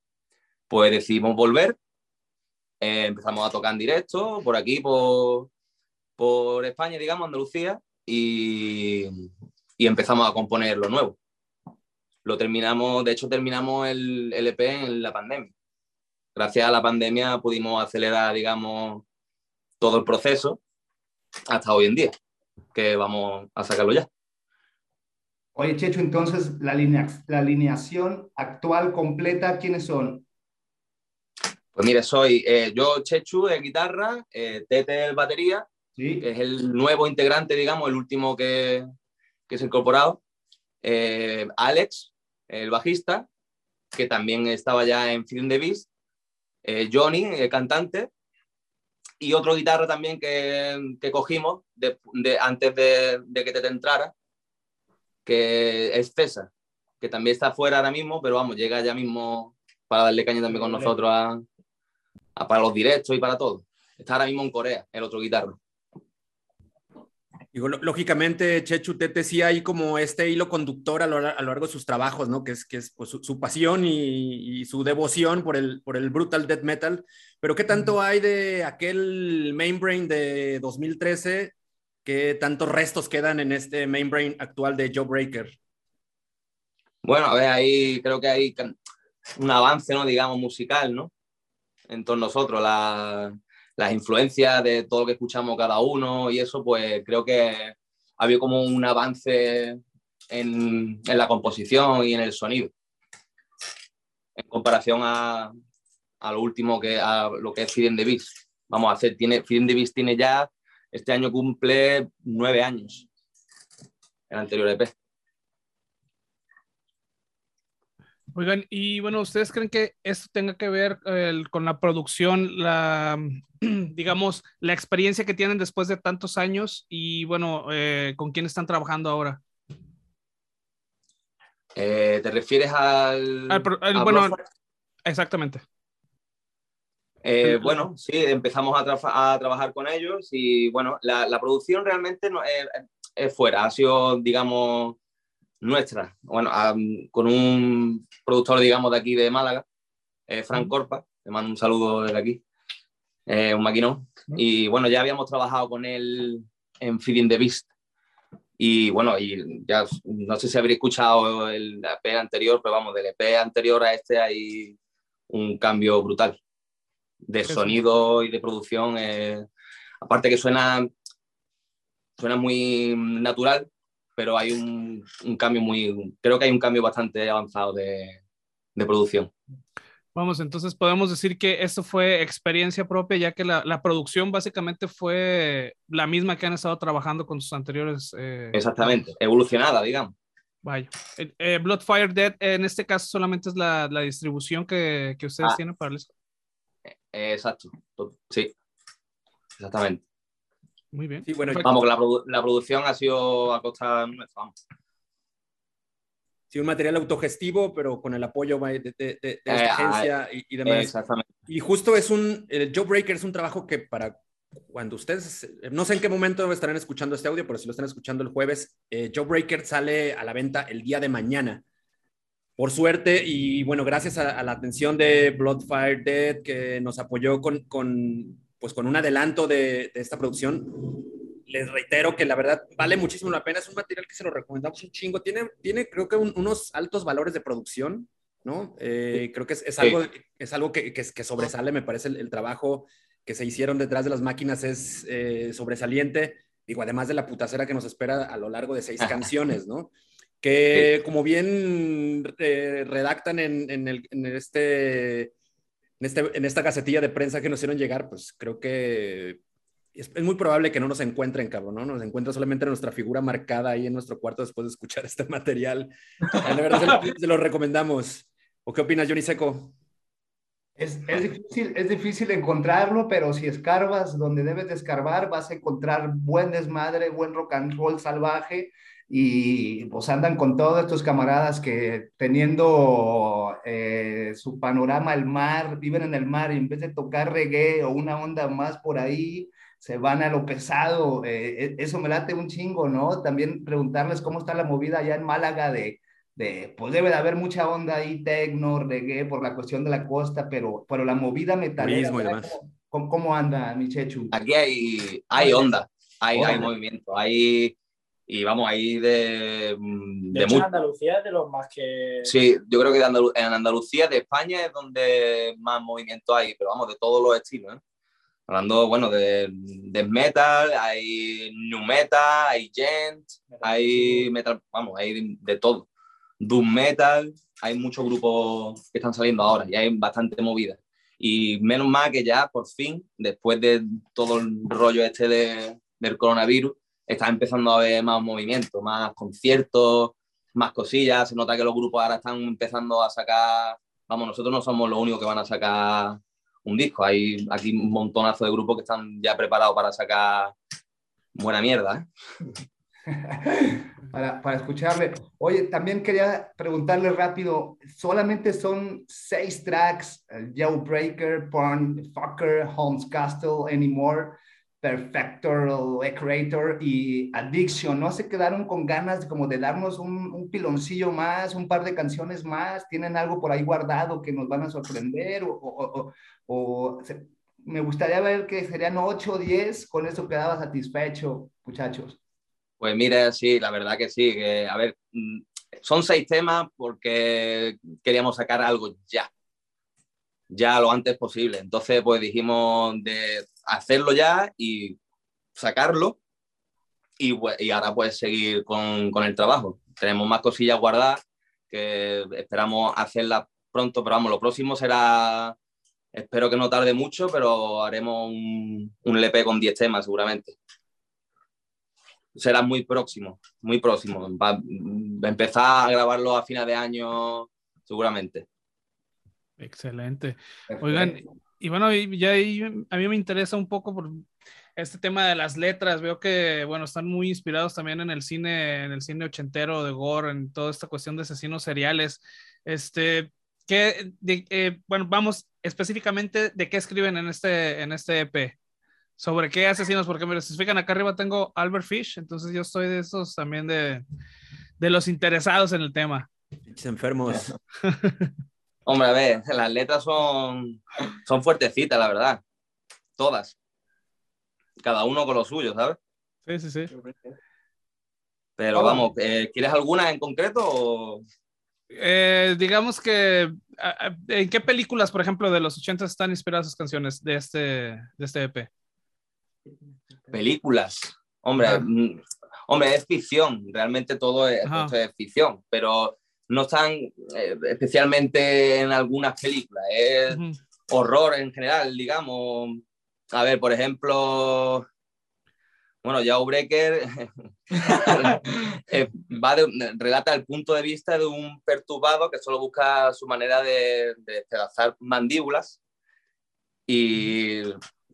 Speaker 5: pues decidimos volver. Eh, empezamos a tocar en directo por aquí, por, por España, digamos, Andalucía, y, y, empezamos a componer lo nuevo. Lo terminamos, de hecho, terminamos el, el EP en la pandemia. Gracias a la pandemia pudimos acelerar, digamos, todo el proceso hasta hoy en día, que vamos a sacarlo ya.
Speaker 3: Oye, Checho, entonces, la, linea, la alineación actual completa, ¿quiénes son?
Speaker 5: Pues mire, soy eh, yo, Chechu, de guitarra, eh, Tete, el batería, ¿Sí? que es el nuevo integrante, digamos, el último que, que se ha incorporado. Eh, Alex, el bajista, que también estaba ya en Film the Beast. Eh, Johnny, el cantante. Y otro guitarra también que, que cogimos de, de, antes de, de que Tete entrara, que es César, que también está fuera ahora mismo, pero vamos, llega ya mismo para darle caña también con nosotros a, a, para los directos y para todo. Está ahora mismo en Corea, el otro guitarro.
Speaker 1: Digo, lógicamente, Chechu Tete sí hay como este hilo conductor a lo, a lo largo de sus trabajos, ¿no? Que es, que es pues, su, su, pasión y, y, su devoción por el, por el brutal death metal. Pero ¿qué tanto hay de aquel Mainbrain de 2013 ¿Qué tantos restos quedan en este Mainbrain actual de Joe Breaker?
Speaker 5: Bueno, a ver, ahí creo que hay un avance, ¿no? Digamos, musical, ¿no? En todos nosotros, la, las influencias de todo lo que escuchamos cada uno y eso, pues creo que había como un avance en, en, la composición y en el sonido. En comparación a, a lo último que a lo que es Feeding the Beast. Vamos a hacer, tiene, Feeding the Beast tiene ya este año cumple nueve años, el anterior EP.
Speaker 2: Oigan, y bueno, ¿ustedes creen que esto tenga que ver eh, con la producción, la, digamos, la experiencia que tienen después de tantos años y bueno, eh, con quién están trabajando ahora?
Speaker 5: Eh, ¿Te refieres al...
Speaker 2: al, al bueno, exactamente.
Speaker 5: Eh, bueno, sí, empezamos a, tra a, trabajar con ellos y bueno, la, la producción realmente no es, es, fuera, ha sido, digamos, nuestra. Bueno, con un productor, digamos, de aquí de Málaga, eh, Frank Corpa, le mando un saludo desde aquí, eh, un maquinón. Y bueno, ya habíamos trabajado con él en Feeding the Beast. Y bueno, y ya no sé si habréis escuchado el EP anterior, pero vamos, del EP anterior a este hay un cambio brutal de sonido y de producción. Eh, aparte que suena, suena muy natural, pero hay un, un, cambio muy, creo que hay un cambio bastante avanzado de, de producción.
Speaker 2: Vamos, entonces podemos decir que esto fue experiencia propia, ya que la, la, producción básicamente fue la misma que han estado trabajando con sus anteriores. Eh,
Speaker 5: Exactamente, evolucionada, digamos.
Speaker 2: Vaya. Eh, eh, Bloodfire Dead, en este caso solamente es la, la distribución que, que ustedes ah. tienen para el.
Speaker 5: Exacto, sí, exactamente.
Speaker 2: Muy bien.
Speaker 5: Sí, bueno, vamos, la, la, producción ha sido a costa nuestra. Vamos
Speaker 1: sí, un material autogestivo, pero con el apoyo de, de, de, de esta eh, agencia y, y, demás.
Speaker 5: Exactamente.
Speaker 1: Y justo es un, el Joe Breaker es un trabajo que para cuando ustedes, no sé en qué momento estarán escuchando este audio, pero si lo están escuchando el jueves, eh, Joe Breaker sale a la venta el día de mañana. Por suerte, y bueno, gracias a, a la atención de Bloodfire Dead, que nos apoyó con, con, pues con un adelanto de, de esta producción, les reitero que la verdad vale muchísimo la pena. Es un material que se lo recomendamos un chingo. Tiene, tiene creo que unos altos valores de producción, ¿no? Eh, creo que es, es, algo, es algo que, que, que sobresale, me parece el, el, trabajo que se hicieron detrás de las máquinas es eh, sobresaliente. Digo, además de la putacera que nos espera a lo largo de seis canciones, ¿no? Que como bien eh, redactan en, en, el, en este en, este, en esta gacetilla de prensa que nos hicieron llegar, pues creo que es, es, muy probable que no nos encuentren, cabrón, ¿no? Nos encuentra solamente nuestra figura marcada ahí en nuestro cuarto después de escuchar este material. De verdad, se lo, se lo recomendamos. ¿O qué opinas, Johnny Seco?
Speaker 3: Es, es, difícil, es difícil encontrarlo, pero si escarbas donde debes de escarbar, vas a encontrar buen desmadre, buen rock and roll salvaje y pues andan con todos estos camaradas que teniendo eh, su panorama al mar, viven en el mar y en vez de tocar reggae o una onda más por ahí, se van a lo pesado. Eh, eso me late un chingo, ¿no? También preguntarles cómo está la movida allá en Málaga de, de pues debe de haber mucha onda ahí, tecno, reggae, por la cuestión de la costa, pero, pero la movida metalera, ¿cómo, ¿cómo, anda, mi Chechu?
Speaker 5: Aquí hay, hay onda, hay, hay movimiento, hay... Y vamos, ahí de...
Speaker 4: Mm, de, de muy... Andalucía es de los más que...
Speaker 5: Sí, yo creo que Andalu en Andalucía, de España, es donde más movimiento hay, pero vamos, de todos los estilos, ¿eh? Hablando, bueno, de, de, metal, hay new metal, hay gent, hay metal, vamos, hay de, de, todo. Doom metal, hay muchos grupos que están saliendo ahora y hay bastante movida. Y menos mal que ya, por fin, después de todo el rollo este de, del coronavirus, está empezando a haber más movimiento, más conciertos, más cosillas. Se nota que los grupos ahora están empezando a sacar, vamos, nosotros no somos los únicos que van a sacar un disco. Hay aquí un montonazo de grupos que están ya preparados para sacar buena mierda.
Speaker 3: ¿eh? para, para, escucharle. Oye, también quería preguntarle rápido, solamente son seis tracks, Jailbreaker, Porn, Fucker, Holmes Castle, Anymore. Perfector, Creator y Addiction, ¿no? Se quedaron con ganas como de darnos un, piloncillo más, un par de canciones más, tienen algo por ahí guardado que nos van a sorprender o, me gustaría ver que serían 8 o 10, con eso quedaba satisfecho, muchachos.
Speaker 5: Pues mira, sí, la verdad que sí, que a ver, mm, son seis temas porque queríamos sacar algo ya, ya lo antes posible. Entonces, pues dijimos de hacerlo ya y sacarlo y, y ahora pues seguir con, con, el trabajo. Tenemos más cosillas guardadas que esperamos hacerlas pronto, pero vamos, lo próximo será, espero que no tarde mucho, pero haremos un, un LP con 10 temas seguramente. Será muy próximo, muy próximo. Va a empezar a grabarlo a final de año seguramente.
Speaker 2: Excelente. Oigan, y bueno, ya ahí a mí me interesa un poco por este tema de las letras. Veo que, bueno, están muy inspirados también en el cine, en el cine ochentero de Gore, en toda esta cuestión de asesinos seriales. Este, ¿qué, de, eh, bueno, vamos específicamente de qué escriben en este, en este EP. ¿Sobre qué asesinos? Porque me fijan acá arriba tengo Albert Fish, entonces yo estoy de esos también de, de los interesados en el tema.
Speaker 1: Enfermos.
Speaker 5: Hombre, a ver, las letras son, son fuertecitas, la verdad. Todas. Cada uno con lo suyo, ¿sabes?
Speaker 2: Sí, sí, sí.
Speaker 5: Pero vamos, eh, ¿quieres alguna en concreto?
Speaker 2: Eh, digamos que, ¿en qué películas, por ejemplo, de los 80 están inspiradas sus canciones de este, de este EP?
Speaker 5: Películas. Hombre, mm, hombre, es ficción, realmente todo es, ficción, pero no están eh, especialmente en algunas películas, es horror en general, digamos. A ver, por ejemplo, bueno, ya Breaker eh, va relata el punto de vista de un perturbado que solo busca su manera de, de mandíbulas y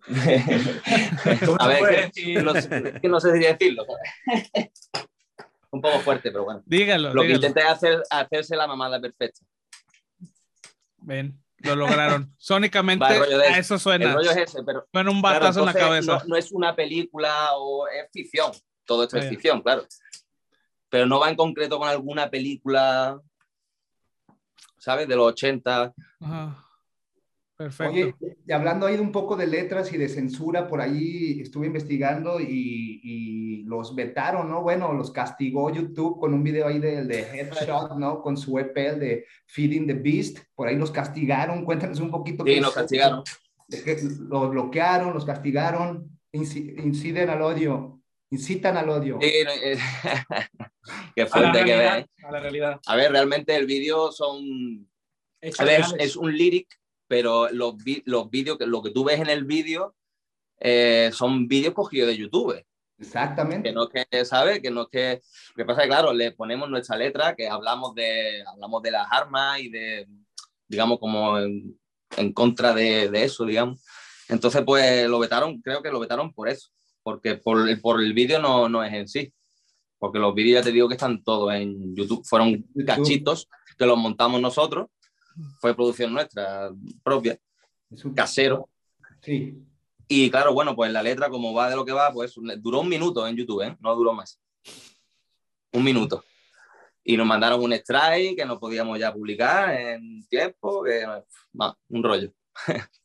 Speaker 5: a ver, que, no, que no, sé si decirlo. Un poco fuerte, pero bueno.
Speaker 2: Dígalo.
Speaker 5: Lo que intenté hacer hacerse la mamada perfecta.
Speaker 2: Ven, lo lograron. Sónicamente, a eso suena.
Speaker 5: El rollo es ese, pero.
Speaker 2: Un batazo en la cabeza.
Speaker 5: No, es una película o es ficción. Todo esto es ficción, claro. Pero no va en concreto con alguna película, ¿sabes? De los 80. Ajá.
Speaker 3: Perfecto. Oye, y hablando ahí de un poco de letras y de censura, por ahí estuve investigando y, los vetaron, ¿no? Bueno, los castigó YouTube con un video ahí de, de Headshot, ¿no? Con su EP, de Feeding the Beast, por ahí los castigaron, cuéntanos un poquito.
Speaker 5: Sí, nos castigaron.
Speaker 3: Los bloquearon, los castigaron, inciden al odio, incitan al odio.
Speaker 5: Sí, eh, qué fuerte que ver.
Speaker 2: A la realidad.
Speaker 5: A ver, realmente el vídeo son... A ver, es un lyric pero los, los vídeos, lo que tú ves en el vídeo eh, son vídeos cogidos de YouTube.
Speaker 3: Exactamente.
Speaker 5: Que no es que, ¿sabes? Que no es que... Lo que pasa es que, claro, le ponemos nuestra letra, que hablamos de, hablamos de las armas y de, digamos, como en, contra de, de, eso, digamos. Entonces, pues lo vetaron, creo que lo vetaron por eso, porque por, por el vídeo no, no es en sí. Porque los vídeos ya te digo que están todos en YouTube. Fueron cachitos que los montamos nosotros fue producción nuestra propia, casero.
Speaker 3: Sí.
Speaker 5: Y claro, bueno, pues la letra, como va de lo que va, pues duró un minuto en YouTube, ¿eh? no duró más. Un minuto. Y nos mandaron un strike que no podíamos ya publicar en tiempo, que un rollo.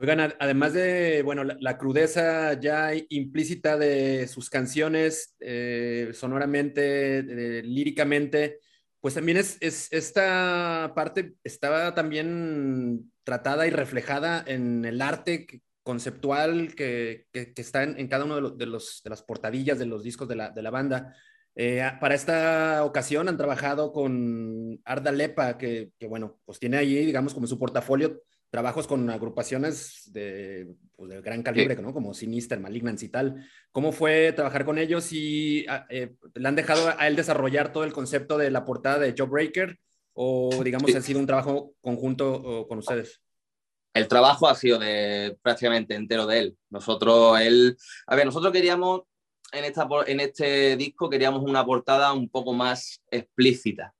Speaker 1: Oigan, además de, bueno, la, crudeza ya implícita de sus canciones, eh, sonoramente, líricamente, pues también es, esta parte estaba también tratada y reflejada en el arte conceptual que, está en, cada uno de, los, de, las portadillas de los discos de la, banda. Eh, para esta ocasión han trabajado con Arda Lepa, que, que, bueno, pues tiene ahí, digamos, como su portafolio trabajos con agrupaciones de, pues, de gran calibre, ¿no? Como Sinister, Malignance y tal. ¿Cómo fue trabajar con ellos y ah, eh, le han dejado a él desarrollar todo el concepto de la portada de Jawbreaker o digamos ha sido un trabajo conjunto con ustedes?
Speaker 5: El trabajo ha sido de prácticamente entero de él. Nosotros, él, a ver, nosotros queríamos en, esta, en este disco queríamos una portada un poco más explícita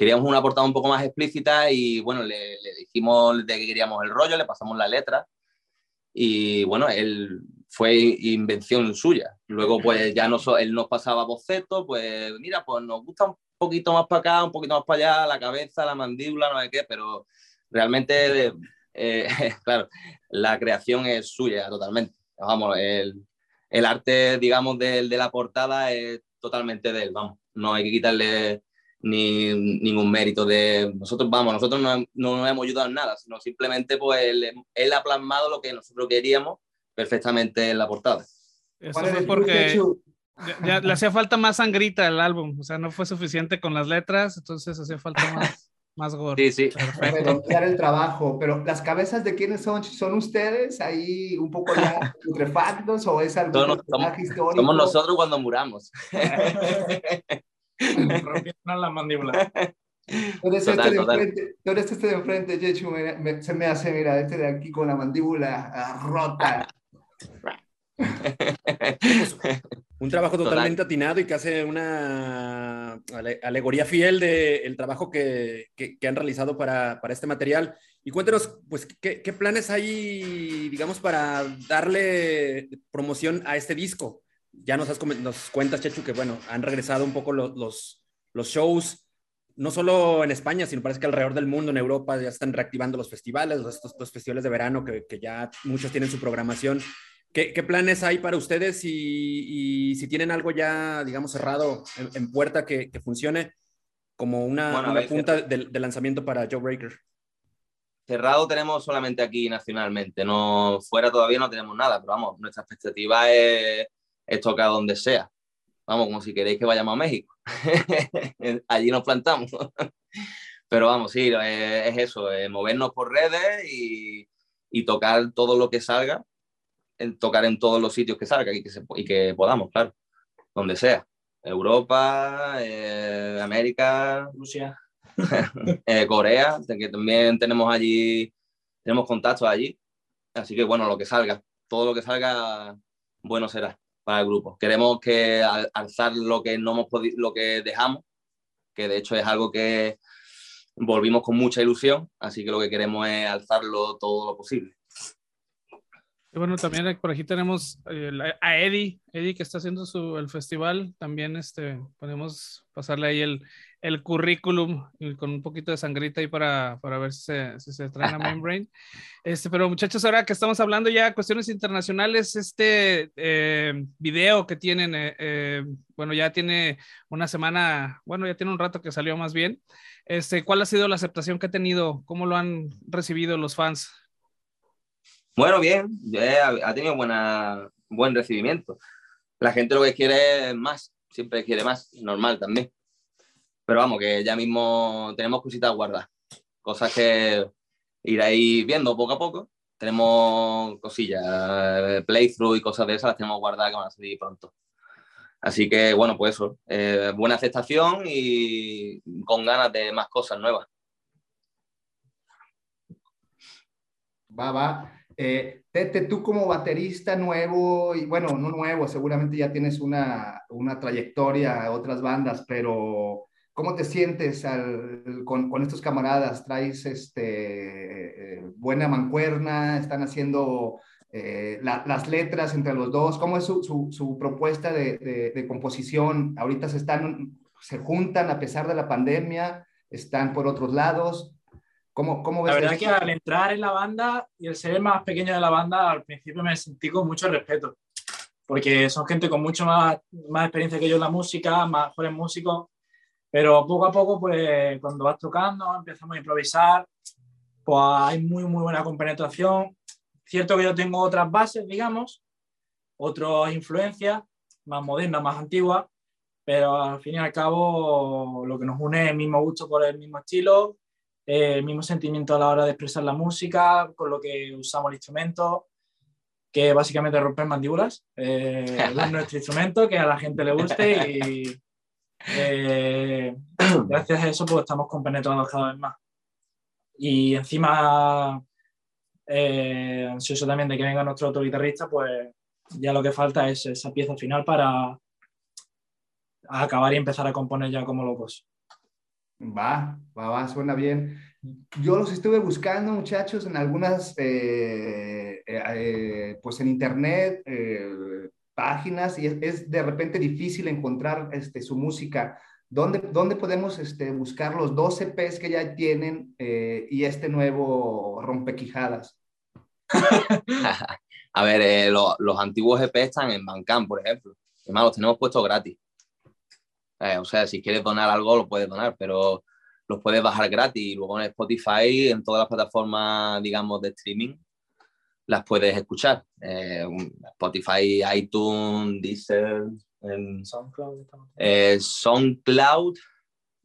Speaker 5: queríamos una portada un poco más explícita y bueno, le, dijimos de que queríamos el rollo, le pasamos la letra y bueno, él fue invención suya. Luego pues ya no, él nos pasaba bocetos, pues mira, pues nos gusta un poquito más para acá, un poquito más para allá, la cabeza, la mandíbula, no sé qué, pero realmente, eh, claro, la creación es suya totalmente. Vamos, el, el arte, digamos, de, de la portada es totalmente de él, vamos, no hay que quitarle ni ningún mérito de nosotros, vamos, nosotros no, no nos hemos ayudado en nada, sino simplemente pues él, ha plasmado lo que nosotros queríamos perfectamente en la portada.
Speaker 2: Eso fue porque ya, le hacía falta más sangrita al álbum, o sea, no fue suficiente con las letras, entonces hacía falta más, más gore.
Speaker 5: Sí, sí.
Speaker 3: Redondear el trabajo, pero las cabezas de quiénes son, ¿son ustedes ahí un poco ya putrefactos o es algo
Speaker 5: somos, histórico? Somos nosotros cuando muramos.
Speaker 2: Rompieron la mandíbula.
Speaker 3: Tú eres, este, de frente, tú eres este de enfrente, Jechu, se me hace, mira, este de aquí con la mandíbula ah, rota.
Speaker 1: un trabajo totalmente atinado y que hace una alegoría fiel del trabajo que, que, han realizado para, para, este material. Y cuéntenos, pues, ¿qué, ¿qué, planes hay, digamos, para darle promoción a este disco? Ya nos, has, nos cuentas, Chechu, que bueno, han regresado un poco los, los, los, shows, no solo en España, sino parece que alrededor del mundo, en Europa, ya están reactivando los festivales, estos, festivales de verano que, que, ya muchos tienen su programación. ¿Qué, planes hay para ustedes y, si tienen algo ya, digamos, cerrado en, puerta que, funcione como una, punta de, lanzamiento para Joe Breaker?
Speaker 5: Cerrado tenemos solamente aquí nacionalmente, no fuera todavía no tenemos nada, pero vamos, nuestra expectativa es, tocar donde sea. Vamos, como si queréis que vayamos a México. Allí nos plantamos. pero vamos, sí, es, eso, movernos por redes y, y tocar todo lo que salga tocar en todos los sitios que salga y que, y que podamos, claro, donde sea. Europa, eh, América, Rusia, eh, Corea, que también tenemos allí, tenemos contactos allí. Así que bueno, lo que salga, todo lo que salga, bueno será para el grupo. Queremos que alzar lo que no hemos podido, lo que dejamos, que de hecho es algo que volvimos con mucha ilusión, así que lo que queremos es alzarlo todo lo posible.
Speaker 2: Y bueno, también por aquí tenemos eh, a Eddie, Eddie que está haciendo su, el festival. También este, podemos pasarle ahí el, el currículum con un poquito de sangrita ahí para, para ver si se, si se traen a Membrane. Este, pero muchachos, ahora que estamos hablando ya de cuestiones internacionales, este eh, video que tienen, eh, bueno, ya tiene una semana, bueno, ya tiene un rato que salió más bien. Este, ¿Cuál ha sido la aceptación que ha tenido? ¿Cómo lo han recibido los fans?
Speaker 5: Bueno, bien, ha tenido buena, buen recibimiento. La gente lo que quiere es más, siempre quiere más, normal también. Pero vamos, que ya mismo tenemos cositas guardadas, cosas que iréis viendo poco a poco. Tenemos cosillas, eh, playthrough y cosas de esas las tenemos guardadas que van a salir pronto. Así que bueno, pues eso, eh, buena aceptación y con ganas de más cosas nuevas.
Speaker 3: Va, va. Eh, Tete, tú como baterista nuevo, y bueno, no nuevo, seguramente ya tienes una, una trayectoria otras bandas, pero ¿cómo te sientes con, con, estos camaradas? ¿Traes este, eh, buena mancuerna? ¿Están haciendo eh, las letras entre los dos? ¿Cómo es su, su, propuesta de, de, composición? Ahorita se, están, se juntan a pesar de la pandemia, están por otros lados. ¿Cómo, cómo
Speaker 4: ves la verdad es que al entrar en la banda y el ser el más pequeño de la banda, al principio me sentí con mucho respeto, porque son gente con mucho más, más experiencia que yo en la música, más jóvenes músicos, pero poco a poco, pues cuando vas tocando, empezamos a improvisar, pues hay muy, muy buena compenetración. Cierto que yo tengo otras bases, digamos, otras influencias, más modernas, más antiguas, pero al fin y al cabo lo que nos une es el mismo gusto por el mismo estilo el mismo sentimiento a la hora de expresar la música, con lo que usamos el instrumento, que básicamente romper mandíbulas. Eh, es nuestro instrumento, que a la gente le guste y eh, gracias a eso pues estamos compenetrados cada vez más. Y encima, eh, ansioso también de que venga nuestro otro guitarrista, pues ya lo que falta es esa pieza final para acabar y empezar a componer ya como locos.
Speaker 3: Va, va, va, suena bien. Yo los estuve buscando, muchachos, en algunas, eh, eh, pues en internet, páginas, y es, de repente difícil encontrar este, su música. ¿Dónde, dónde podemos este, buscar los 12 EPs que ya tienen y este nuevo rompequijadas?
Speaker 5: A ver, los antiguos EP están en Bandcamp, por ejemplo. Además, los tenemos puestos gratis. Eh, o sea, si quieres donar algo, lo puedes donar, pero los puedes bajar gratis. Luego en Spotify, en todas las plataformas, digamos, de streaming, las puedes escuchar. Eh, Spotify, iTunes, Deezer, SoundCloud. Eh, SoundCloud,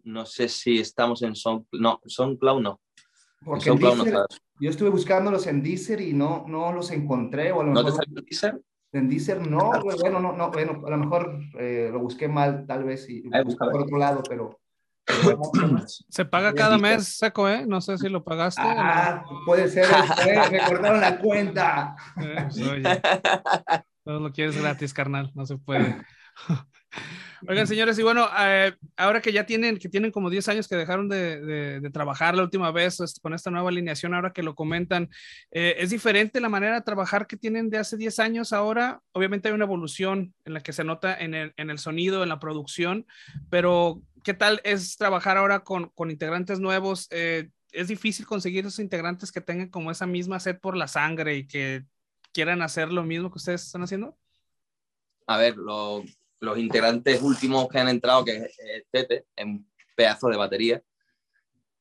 Speaker 5: no sé si estamos en SoundCloud. No, SoundCloud no.
Speaker 3: Porque yo estuve buscándolos en Deezer y no, no los encontré. O
Speaker 5: ¿No te salió Deezer?
Speaker 3: En Deezer no, bueno, no, no, bueno, a lo mejor eh, lo busqué mal, tal vez, y por otro lado, pero...
Speaker 2: Se paga cada mes, Seco, ¿eh? No sé si lo pagaste.
Speaker 3: Ah, puede ser, eh, me cortaron la cuenta.
Speaker 2: Eh, pues, todo lo quieres gratis, carnal, no se puede. Oigan, señores, y bueno, eh, ahora que ya tienen, que tienen como 10 años que dejaron de, de, trabajar la última vez este, con esta nueva alineación, ahora que lo comentan, eh, ¿es diferente la manera de trabajar que tienen de hace 10 años ahora? Obviamente hay una evolución en la que se nota en el, en el sonido, en la producción, pero ¿qué tal es trabajar ahora con, con integrantes nuevos? Eh, es difícil conseguir esos integrantes que tengan como esa misma sed por la sangre y que quieran hacer lo mismo que ustedes están haciendo?
Speaker 5: A ver, los integrantes últimos que han entrado, que es Tete, en pedazo de batería,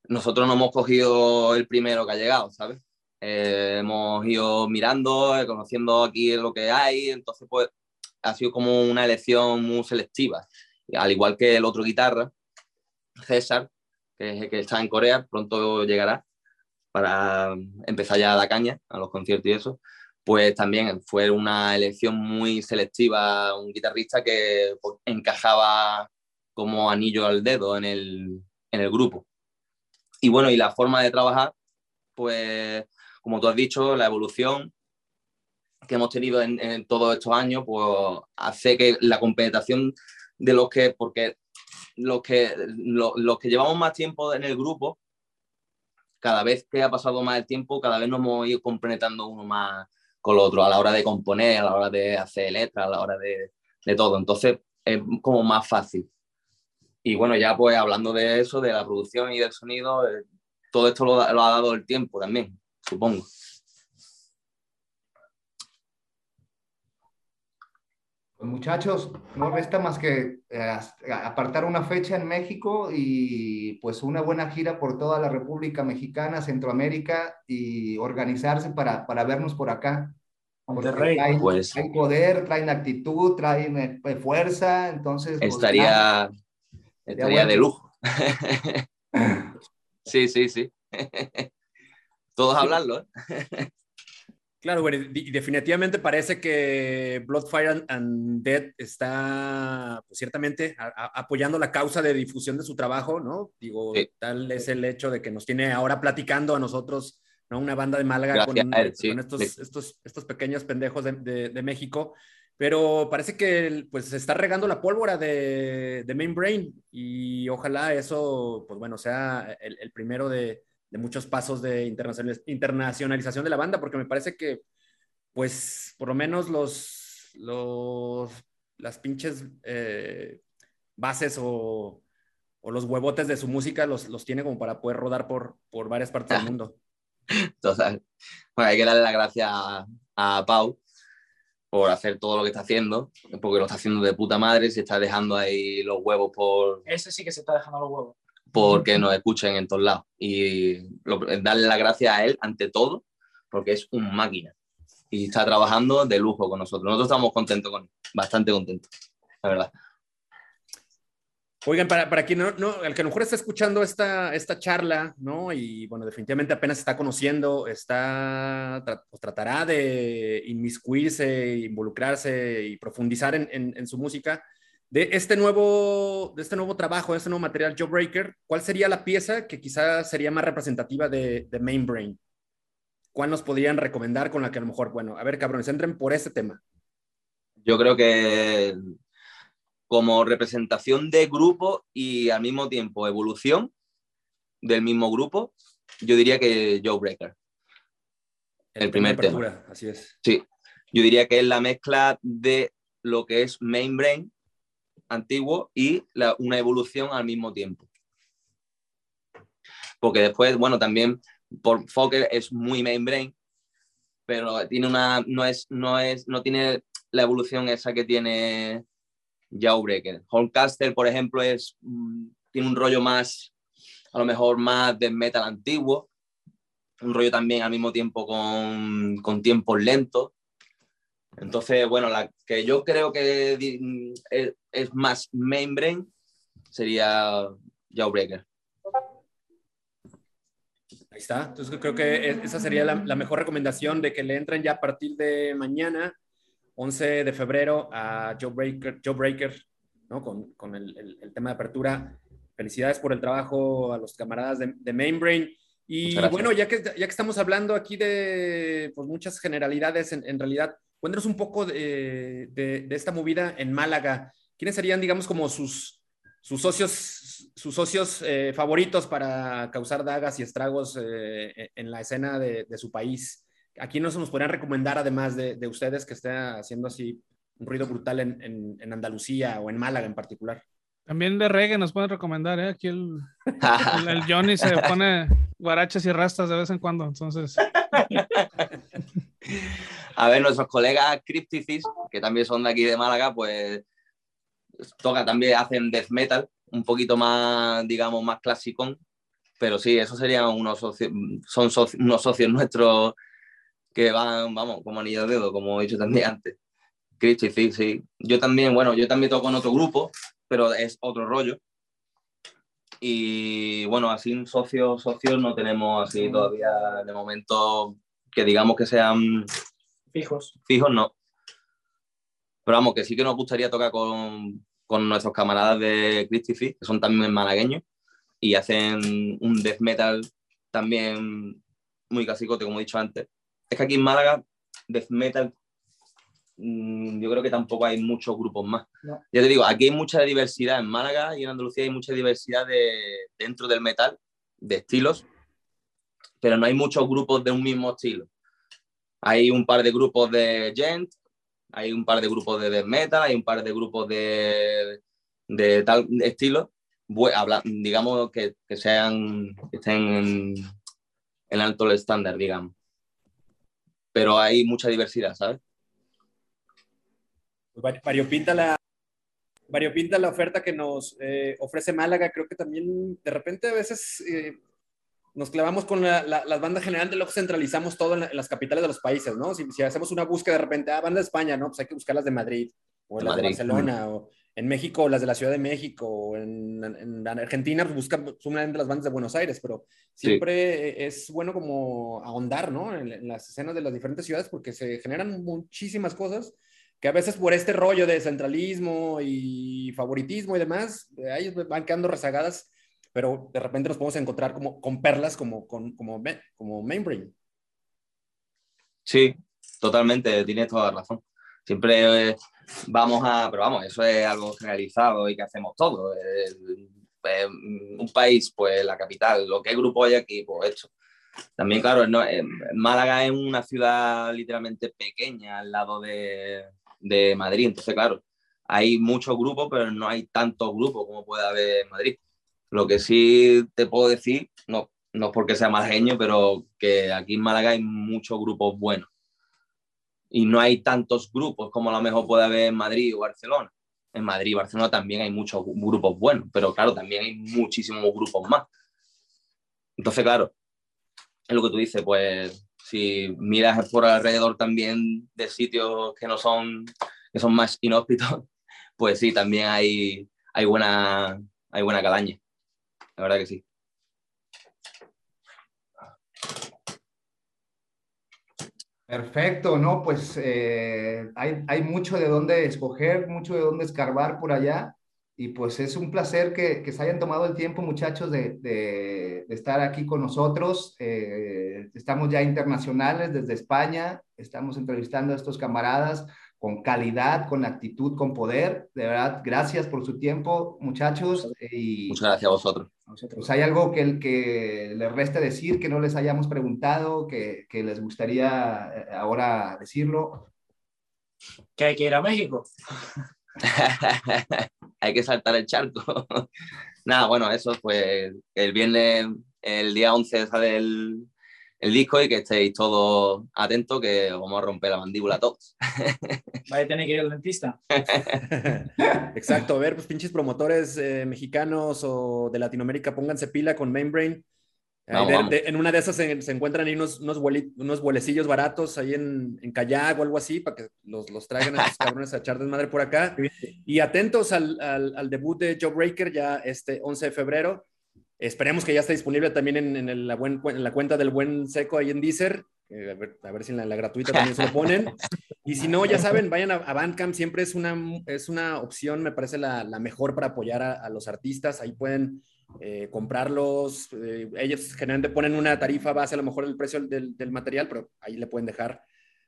Speaker 5: nosotros no hemos cogido el primero que ha llegado, ¿sabes? Eh, hemos ido mirando, eh, conociendo aquí lo que hay, entonces pues ha sido como una elección muy selectiva, al igual que el otro guitarra, César, que que está en Corea, pronto llegará para empezar ya a la caña, a los conciertos y eso, pues también fue una elección muy selectiva, un guitarrista que pues, encajaba como anillo al dedo en el, en el grupo. Y bueno, y la forma de trabajar, pues como tú has dicho, la evolución que hemos tenido en, todos estos años, pues hace que la compenetración de los que, porque los que, los que llevamos más tiempo en el grupo, cada vez que ha pasado más el tiempo, cada vez nos hemos ido compenetrando uno más con el otro, a la hora de componer, a la hora de hacer letras, a la hora de, de todo. Entonces es como más fácil. Y bueno, ya pues hablando de eso, de la producción y del sonido, eh, todo esto lo, ha dado el tiempo también, supongo.
Speaker 3: Muchachos, no resta más que eh, apartar una fecha en México y pues una buena gira por toda la República Mexicana, Centroamérica y organizarse para, para vernos por acá.
Speaker 4: Monterrey.
Speaker 3: Traen,
Speaker 5: pues,
Speaker 3: traen poder, traen actitud, traen eh, fuerza, entonces...
Speaker 5: Pues, estaría, Estaría de lujo. sí, sí, sí. Todos hablarlo. ¿eh?
Speaker 1: Claro, bueno, y definitivamente parece que Bloodfire and Dead está pues, ciertamente apoyando la causa de difusión de su trabajo, ¿no? Digo, tal es el hecho de que nos tiene ahora platicando a nosotros, ¿no? Una banda de Málaga con, estos, estos, estos, pequeños pendejos de, de México pero parece que pues se está regando la pólvora de, de Brain y ojalá eso, pues bueno, sea el, primero de, de, muchos pasos de internacionalización de la banda, porque me parece que, pues, por lo menos los, los las pinches eh, bases o, o, los huevotes de su música los, los tiene como para poder rodar por, por varias partes del mundo.
Speaker 5: Total. Bueno, hay que darle la gracia a, a Pau, por hacer todo lo que está haciendo, porque lo está haciendo de puta madre, se está dejando ahí los huevos por...
Speaker 4: Ese sí que se está dejando los huevos.
Speaker 5: Porque nos escuchen en todos lados. Y darle las gracias a él ante todo, porque es un máquina. Y está trabajando de lujo con nosotros. Nosotros estamos contentos con él, bastante contentos, la verdad.
Speaker 1: Oigan, para, para quien no, no, el que a lo mejor está escuchando esta, esta charla, ¿no? Y bueno, definitivamente apenas está conociendo, está, pues, tratará de inmiscuirse, involucrarse y profundizar en, en, su música. De este, nuevo, de este nuevo trabajo, de este nuevo material, Joe Breaker, ¿cuál sería la pieza que quizás sería más representativa de, de Main Brain? ¿Cuál nos podrían recomendar con la que a lo mejor, bueno, a ver, cabrones, entren por este tema?
Speaker 5: Yo creo que como representación de grupo y al mismo tiempo evolución del mismo grupo, yo diría que Joe Breaker. El, primer tema.
Speaker 1: Así es.
Speaker 5: Sí, yo diría que es la mezcla de lo que es Main Brain antiguo y una evolución al mismo tiempo. Porque después, bueno, también por Fokker es muy Main Brain, pero tiene una, no es, no es, no tiene la evolución esa que tiene Jawbreaker. Horncaster, por ejemplo, es, mm, tiene un rollo más, a lo mejor más de metal antiguo, un rollo también al mismo tiempo con, con tiempos lentos. Entonces, bueno, la que yo creo que es, es más mainbrain sería Jawbreaker.
Speaker 1: Ahí está. Entonces creo que esa sería la, la, mejor recomendación de que le entren ya a partir de mañana 11 de febrero a Joe Breaker, Joe Breaker ¿no? con, con el, el, tema de apertura. Felicidades por el trabajo a los camaradas de, de Mainbrain. Y bueno, ya que, ya que estamos hablando aquí de pues, muchas generalidades, en, en realidad, cuéntanos un poco de, de, de, esta movida en Málaga. ¿Quiénes serían, digamos, como sus, sus socios, sus socios eh, favoritos para causar dagas y estragos eh, en la escena de, de su país? no se nos podrían recomendar, además de, de ustedes, que esté haciendo así un ruido brutal en, en, Andalucía o en Málaga en particular.
Speaker 2: También de reggae nos pueden recomendar, ¿eh? Aquí el, el, Johnny se pone guarachas y rastas de vez en cuando, entonces.
Speaker 5: A ver, nuestros colegas Crypticis, que también son de aquí de Málaga, pues toca también, hacen death metal, un poquito más, digamos, más clásico. Pero sí, esos serían unos socios, son unos socios nuestros que van, vamos, como anillo de dedo, como he dicho también antes. Crypticis, sí. Yo también, bueno, yo también toco en otro grupo, pero es otro rollo. Y bueno, así socios, socios no tenemos así todavía de momento que digamos que sean
Speaker 4: fijos.
Speaker 5: Fijos no. Pero vamos, que sí que nos gustaría tocar con, con nuestros camaradas de Christy que son también malagueños, y hacen un death metal también muy clásico, como he dicho antes. Es que aquí en Málaga, death metal, mm, yo creo que tampoco hay muchos grupos más. Ya te digo, aquí hay mucha diversidad en Málaga y en Andalucía hay mucha diversidad de, dentro del metal, de estilos, pero no hay muchos grupos de un mismo estilo. Hay un par de grupos de gent, hay un par de grupos de death metal, hay un par de grupos de, de tal estilo, digamos que, que sean, que estén en, alto el estándar, digamos. Pero hay mucha diversidad, ¿sabes?
Speaker 1: Variopinta la, variopinta la oferta que nos eh, ofrece Málaga. Creo que también de repente a veces eh, nos clavamos con la, las bandas generalmente luego centralizamos todo en, las capitales de los países, ¿no? Si, hacemos una búsqueda de repente, ah, banda de España, ¿no? Pues hay que buscar las de Madrid, o las de Barcelona, o en México, las de la Ciudad de México, o en, en Argentina, pues buscan sumamente las bandas de Buenos Aires, pero siempre es bueno como ahondar, ¿no? En, las escenas de las diferentes ciudades, porque se generan muchísimas cosas que a veces por este rollo de centralismo y favoritismo y demás, ahí van quedando rezagadas pero de repente nos podemos encontrar como, con perlas como, con, como, como Mainbrain.
Speaker 5: Sí, totalmente, tienes toda la razón. Siempre eh, vamos a, pero vamos, eso es algo generalizado y que hacemos todo. un país, pues la capital, lo que grupo hay aquí, pues esto. También, claro, no, Málaga es una ciudad literalmente pequeña al lado de, de Madrid, entonces, claro, hay muchos grupos, pero no hay tantos grupos como puede haber en Madrid. Lo que sí te puedo decir, no, no es porque sea malagueño, pero que aquí en Málaga hay muchos grupos buenos. Y no hay tantos grupos como a lo mejor puede haber en Madrid o Barcelona. En Madrid y Barcelona también hay muchos grupos buenos, pero claro, también hay muchísimos grupos más. Entonces, claro, es lo que tú dices, pues si miras por alrededor también de sitios que no son, que son más inhóspitos, pues sí, también hay, hay, buena, hay buena calaña la verdad que sí.
Speaker 3: Perfecto, ¿no? Pues eh, hay, mucho de dónde escoger, mucho de dónde escarbar por allá. Y pues es un placer que, se hayan tomado el tiempo, muchachos, de, estar aquí con nosotros. Eh, estamos ya internacionales desde España, estamos entrevistando a estos camaradas con calidad, con actitud, con poder. De verdad, gracias por su tiempo, muchachos.
Speaker 5: Y, Muchas gracias a vosotros.
Speaker 3: Pues hay algo que, que les resta decir, que no les hayamos preguntado, que, que les gustaría eh, ahora decirlo.
Speaker 4: Que hay que ir a México.
Speaker 5: hay que saltar el charco. Nada, bueno, eso pues el viernes, el día 11 sale el, el disco y que estéis todos atentos que vamos a romper la mandíbula todos.
Speaker 4: Vaya a tener que ir al dentista.
Speaker 1: Exacto, a ver, pues pinches promotores eh, mexicanos o de Latinoamérica, pónganse pila con Membrane. en una de esas se, encuentran ahí unos, unos, unos vuelecillos baratos ahí en, en kayak o algo así para que los, los traigan a esos cabrones a echar desmadre por acá. Y atentos al, al, al debut de Joe Breaker ya este 11 de febrero. Esperemos que ya esté disponible también en, la, la, cuenta del Buen Seco ahí en Deezer. a, ver, si en la, gratuita también se lo ponen. Y si no, ya saben, vayan a, Bandcamp. Siempre es una, es una opción, me parece la, mejor para apoyar a, los artistas. Ahí pueden eh, comprarlos. Eh, ellos generalmente ponen una tarifa base, a lo mejor el precio del, material, pero ahí le pueden dejar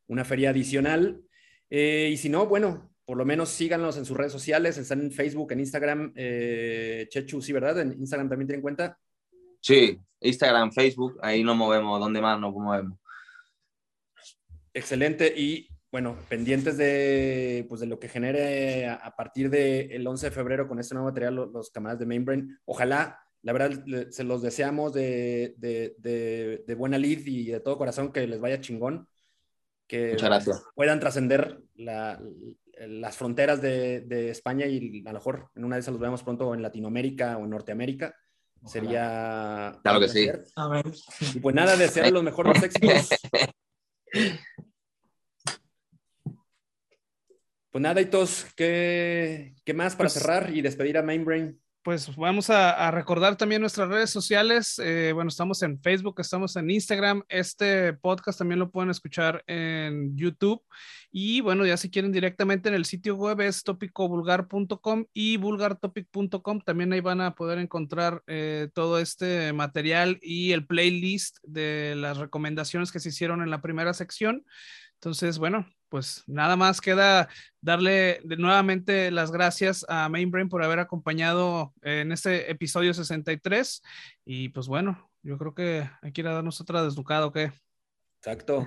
Speaker 1: una feria adicional. Eh, y si no, bueno, por lo menos síganlos en sus redes sociales, están en Facebook, en Instagram, eh, Chechu, sí, ¿verdad? En Instagram también tienen cuenta.
Speaker 5: Sí, Instagram, Facebook, ahí nos movemos, ¿dónde más nos movemos?
Speaker 1: Excelente, y bueno, pendientes de, pues, de lo que genere a, partir del 11 de febrero con este nuevo material los, camaradas de Mainbrain. Ojalá, la verdad, se los deseamos de, de, de, de buena lid y de todo corazón que les vaya chingón que puedan trascender las fronteras de, España y a lo mejor en una de esas los vemos pronto en Latinoamérica o en Norteamérica. Sería.
Speaker 5: Claro que sí.
Speaker 1: Y pues nada, desear los mejores éxitos. Pues nada, Itos, ¿qué, ¿qué más para pues cerrar y despedir a Mainbrain?
Speaker 2: Pues vamos a, recordar también nuestras redes sociales. Eh, bueno, estamos en Facebook, estamos en Instagram. Este podcast también lo pueden escuchar en YouTube. Y bueno, ya si quieren directamente en el sitio web es topicovulgar.com y vulgartopic.com. También ahí van a poder encontrar eh, todo este material y el playlist de las recomendaciones que se hicieron en la primera sección. Entonces, bueno, pues nada más queda darle de nuevamente las gracias a Mainbrain por haber acompañado en este episodio 63. Y pues bueno, yo creo que hay que ir a darnos otra desnucada, ¿o qué?
Speaker 1: Exacto.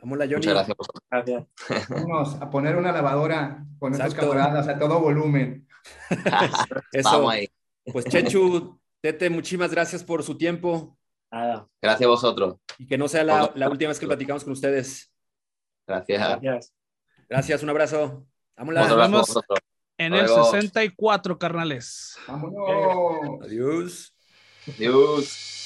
Speaker 1: Vamos la Johnny.
Speaker 5: Muchas gracias.
Speaker 3: gracias. Vamos a poner una lavadora con estos camaradas a todo volumen.
Speaker 1: Eso. Vamos ahí. Pues Chechu, Tete, muchísimas gracias por su tiempo.
Speaker 5: Nada. Gracias a vosotros.
Speaker 1: Y que no sea la, la última vez que platicamos con ustedes.
Speaker 5: Gracias.
Speaker 1: Gracias. un abrazo.
Speaker 2: Vámonos. Nos vemos en el 64, carnales.
Speaker 3: Vámonos.
Speaker 1: Adiós.
Speaker 5: Adiós.